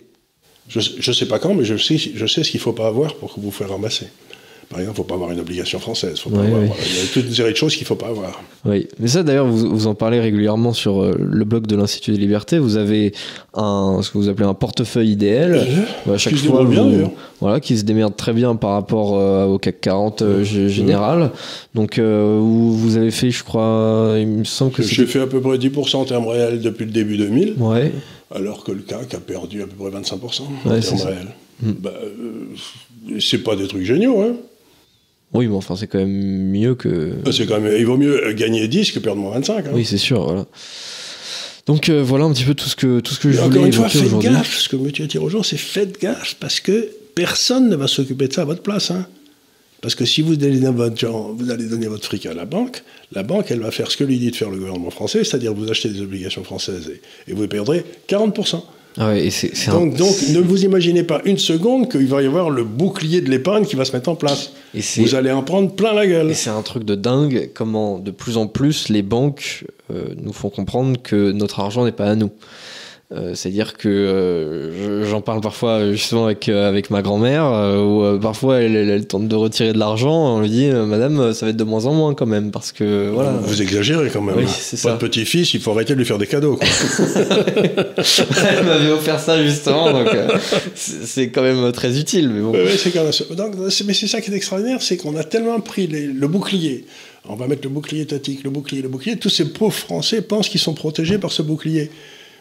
Je ne sais pas quand, mais je sais, je sais ce qu'il ne faut pas avoir pour que vous faire ramasser. Par exemple, il ne faut pas avoir une obligation française. Faut pas Ouais, avoir, ouais. voilà, il y a toute une série de choses qu'il ne faut pas avoir. Oui, mais ça d'ailleurs, vous, vous en parlez régulièrement sur euh, le blog de l'Institut des Libertés. Vous avez un, ce que vous appelez un portefeuille idéal. à chaque Qui se fois, démerde bien, vous- voilà, qui se démerde très bien par rapport euh, au CAC 40 euh, g- général. Donc, euh, vous, avez fait, je crois, il me semble que J'ai fait à peu près 10% en termes réels depuis le début 2000, Ouais. Alors que le CAC a perdu à peu près 25% en Ouais, termes c'est ça. réels. Mm. Bah, euh, c'est pas des trucs géniaux, hein. Oui, mais enfin, c'est quand même mieux que. C'est quand même, il vaut mieux gagner 10 que perdre moins 25. hein. Oui, c'est sûr. Voilà. Donc euh, voilà un petit peu tout ce que tout ce que je encore voulais une fois, faites gaffe. Ce que monsieur dire aux gens, c'est faites gaffe parce que personne ne va s'occuper de ça à votre place. hein. Parce que si vous allez, donner votre, genre, vous allez donner votre fric à la banque, la banque, elle va faire ce que lui dit de faire le gouvernement français, c'est-à-dire vous achetez des obligations françaises et, et vous perdrez 40%. Ah ouais, et Donc, donc ne vous imaginez pas une seconde qu'il va y avoir le bouclier de l'épargne qui va se mettre en place. et Vous allez en prendre plein la gueule. Et c'est un truc de dingue comment de plus en plus les banques euh, nous font comprendre que notre argent n'est pas à nous. Euh, C'est-à-dire que euh, je- j'en parle parfois justement avec, euh, avec ma grand-mère, euh, où euh, parfois elle, elle- elle tente de retirer de l'argent, on lui dit euh, Madame, euh, ça va être de moins en moins quand même, parce que voilà. Vous, exagérez quand même. Oui, c'est ça. Votre petit-fils, il faut arrêter de lui faire des cadeaux. quoi. elle m'avait offert ça justement, donc euh, c'est quand même très utile. Mais bon. Oui, oui, c'est quand même- donc, c'est- mais c'est ça qui est extraordinaire, c'est qu'on a tellement pris les- le bouclier. On va mettre le bouclier étatique, le bouclier, le bouclier. Tous ces pauvres Français pensent qu'ils sont protégés par ce bouclier.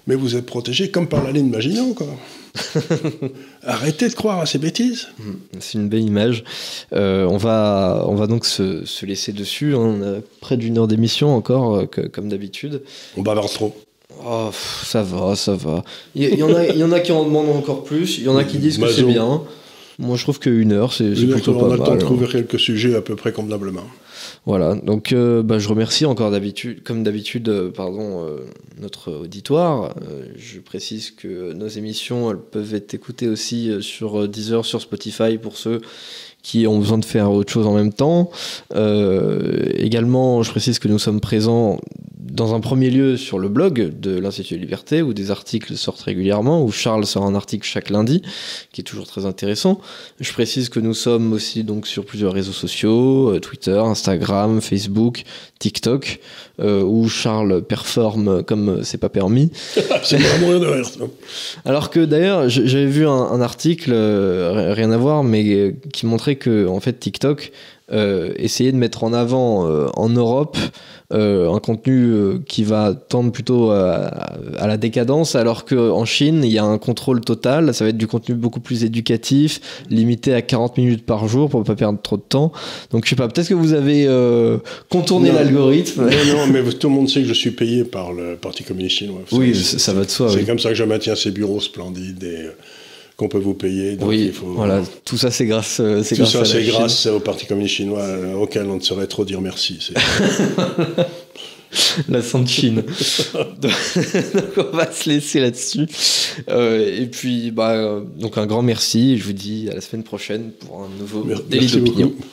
Mais vous êtes protégés comme par la ligne Maginot, quoi. Arrêtez de croire à ces bêtises. C'est une belle image. Euh, on, va, on va donc se, se laisser dessus. hein. On a près d'une heure d'émission encore, euh, que- comme d'habitude. On bavarde trop. Oh, pff, ça va, ça va. Il y, en a, y en a qui en demandent encore plus. Il y en a qui disent que c'est bien. Moi, je trouve qu'une heure, c'est plutôt pas a le temps mal. de hein. trouver quelques sujets à peu près convenablement. Voilà. Donc, euh, bah, je remercie encore d'habitude, comme d'habitude, euh, pardon, euh, notre auditoire. Je précise que nos émissions, elles peuvent être écoutées aussi sur Deezer, sur Spotify pour ceux qui ont besoin de faire autre chose en même temps. Également, je précise que nous sommes présents dans un premier lieu sur le blog de l'Institut de Liberté où des articles sortent régulièrement, où Charles sort un article chaque lundi, qui est toujours très intéressant. Je précise que nous sommes aussi donc sur plusieurs réseaux sociaux, euh, Twitter, Instagram, Facebook, TikTok, euh, où Charles performe comme c'est pas permis. c'est vraiment rien de. Alors que d'ailleurs, j'avais vu un, un article, euh, rien à voir, mais qui montrait que en fait TikTok euh, essayait de mettre en avant euh, en Europe euh, un contenu qui va tendre plutôt à, à la décadence, alors qu'en Chine, il y a un contrôle total. Ça va être du contenu beaucoup plus éducatif, limité à 40 minutes par jour pour ne pas perdre trop de temps. Donc, je sais pas, peut-être que vous avez contourné l'algorithme. Non, non, mais tout le monde sait que je suis payé par le Parti communiste chinois. Oui, ça, ça va de soi. C'est oui. comme ça que je maintiens ces bureaux splendides et qu'on peut vous payer. Donc oui, il faut, voilà, tout ça c'est grâce, euh, c'est Tout grâce ça, c'est au Parti communiste chinois euh, auquel on ne saurait trop dire merci. C'est- la Sainte Chine. donc on va se laisser là-dessus. Euh, et puis, bah, donc un grand merci. Je vous dis à la semaine prochaine pour un nouveau Mer- délit d'opinion. beaucoup.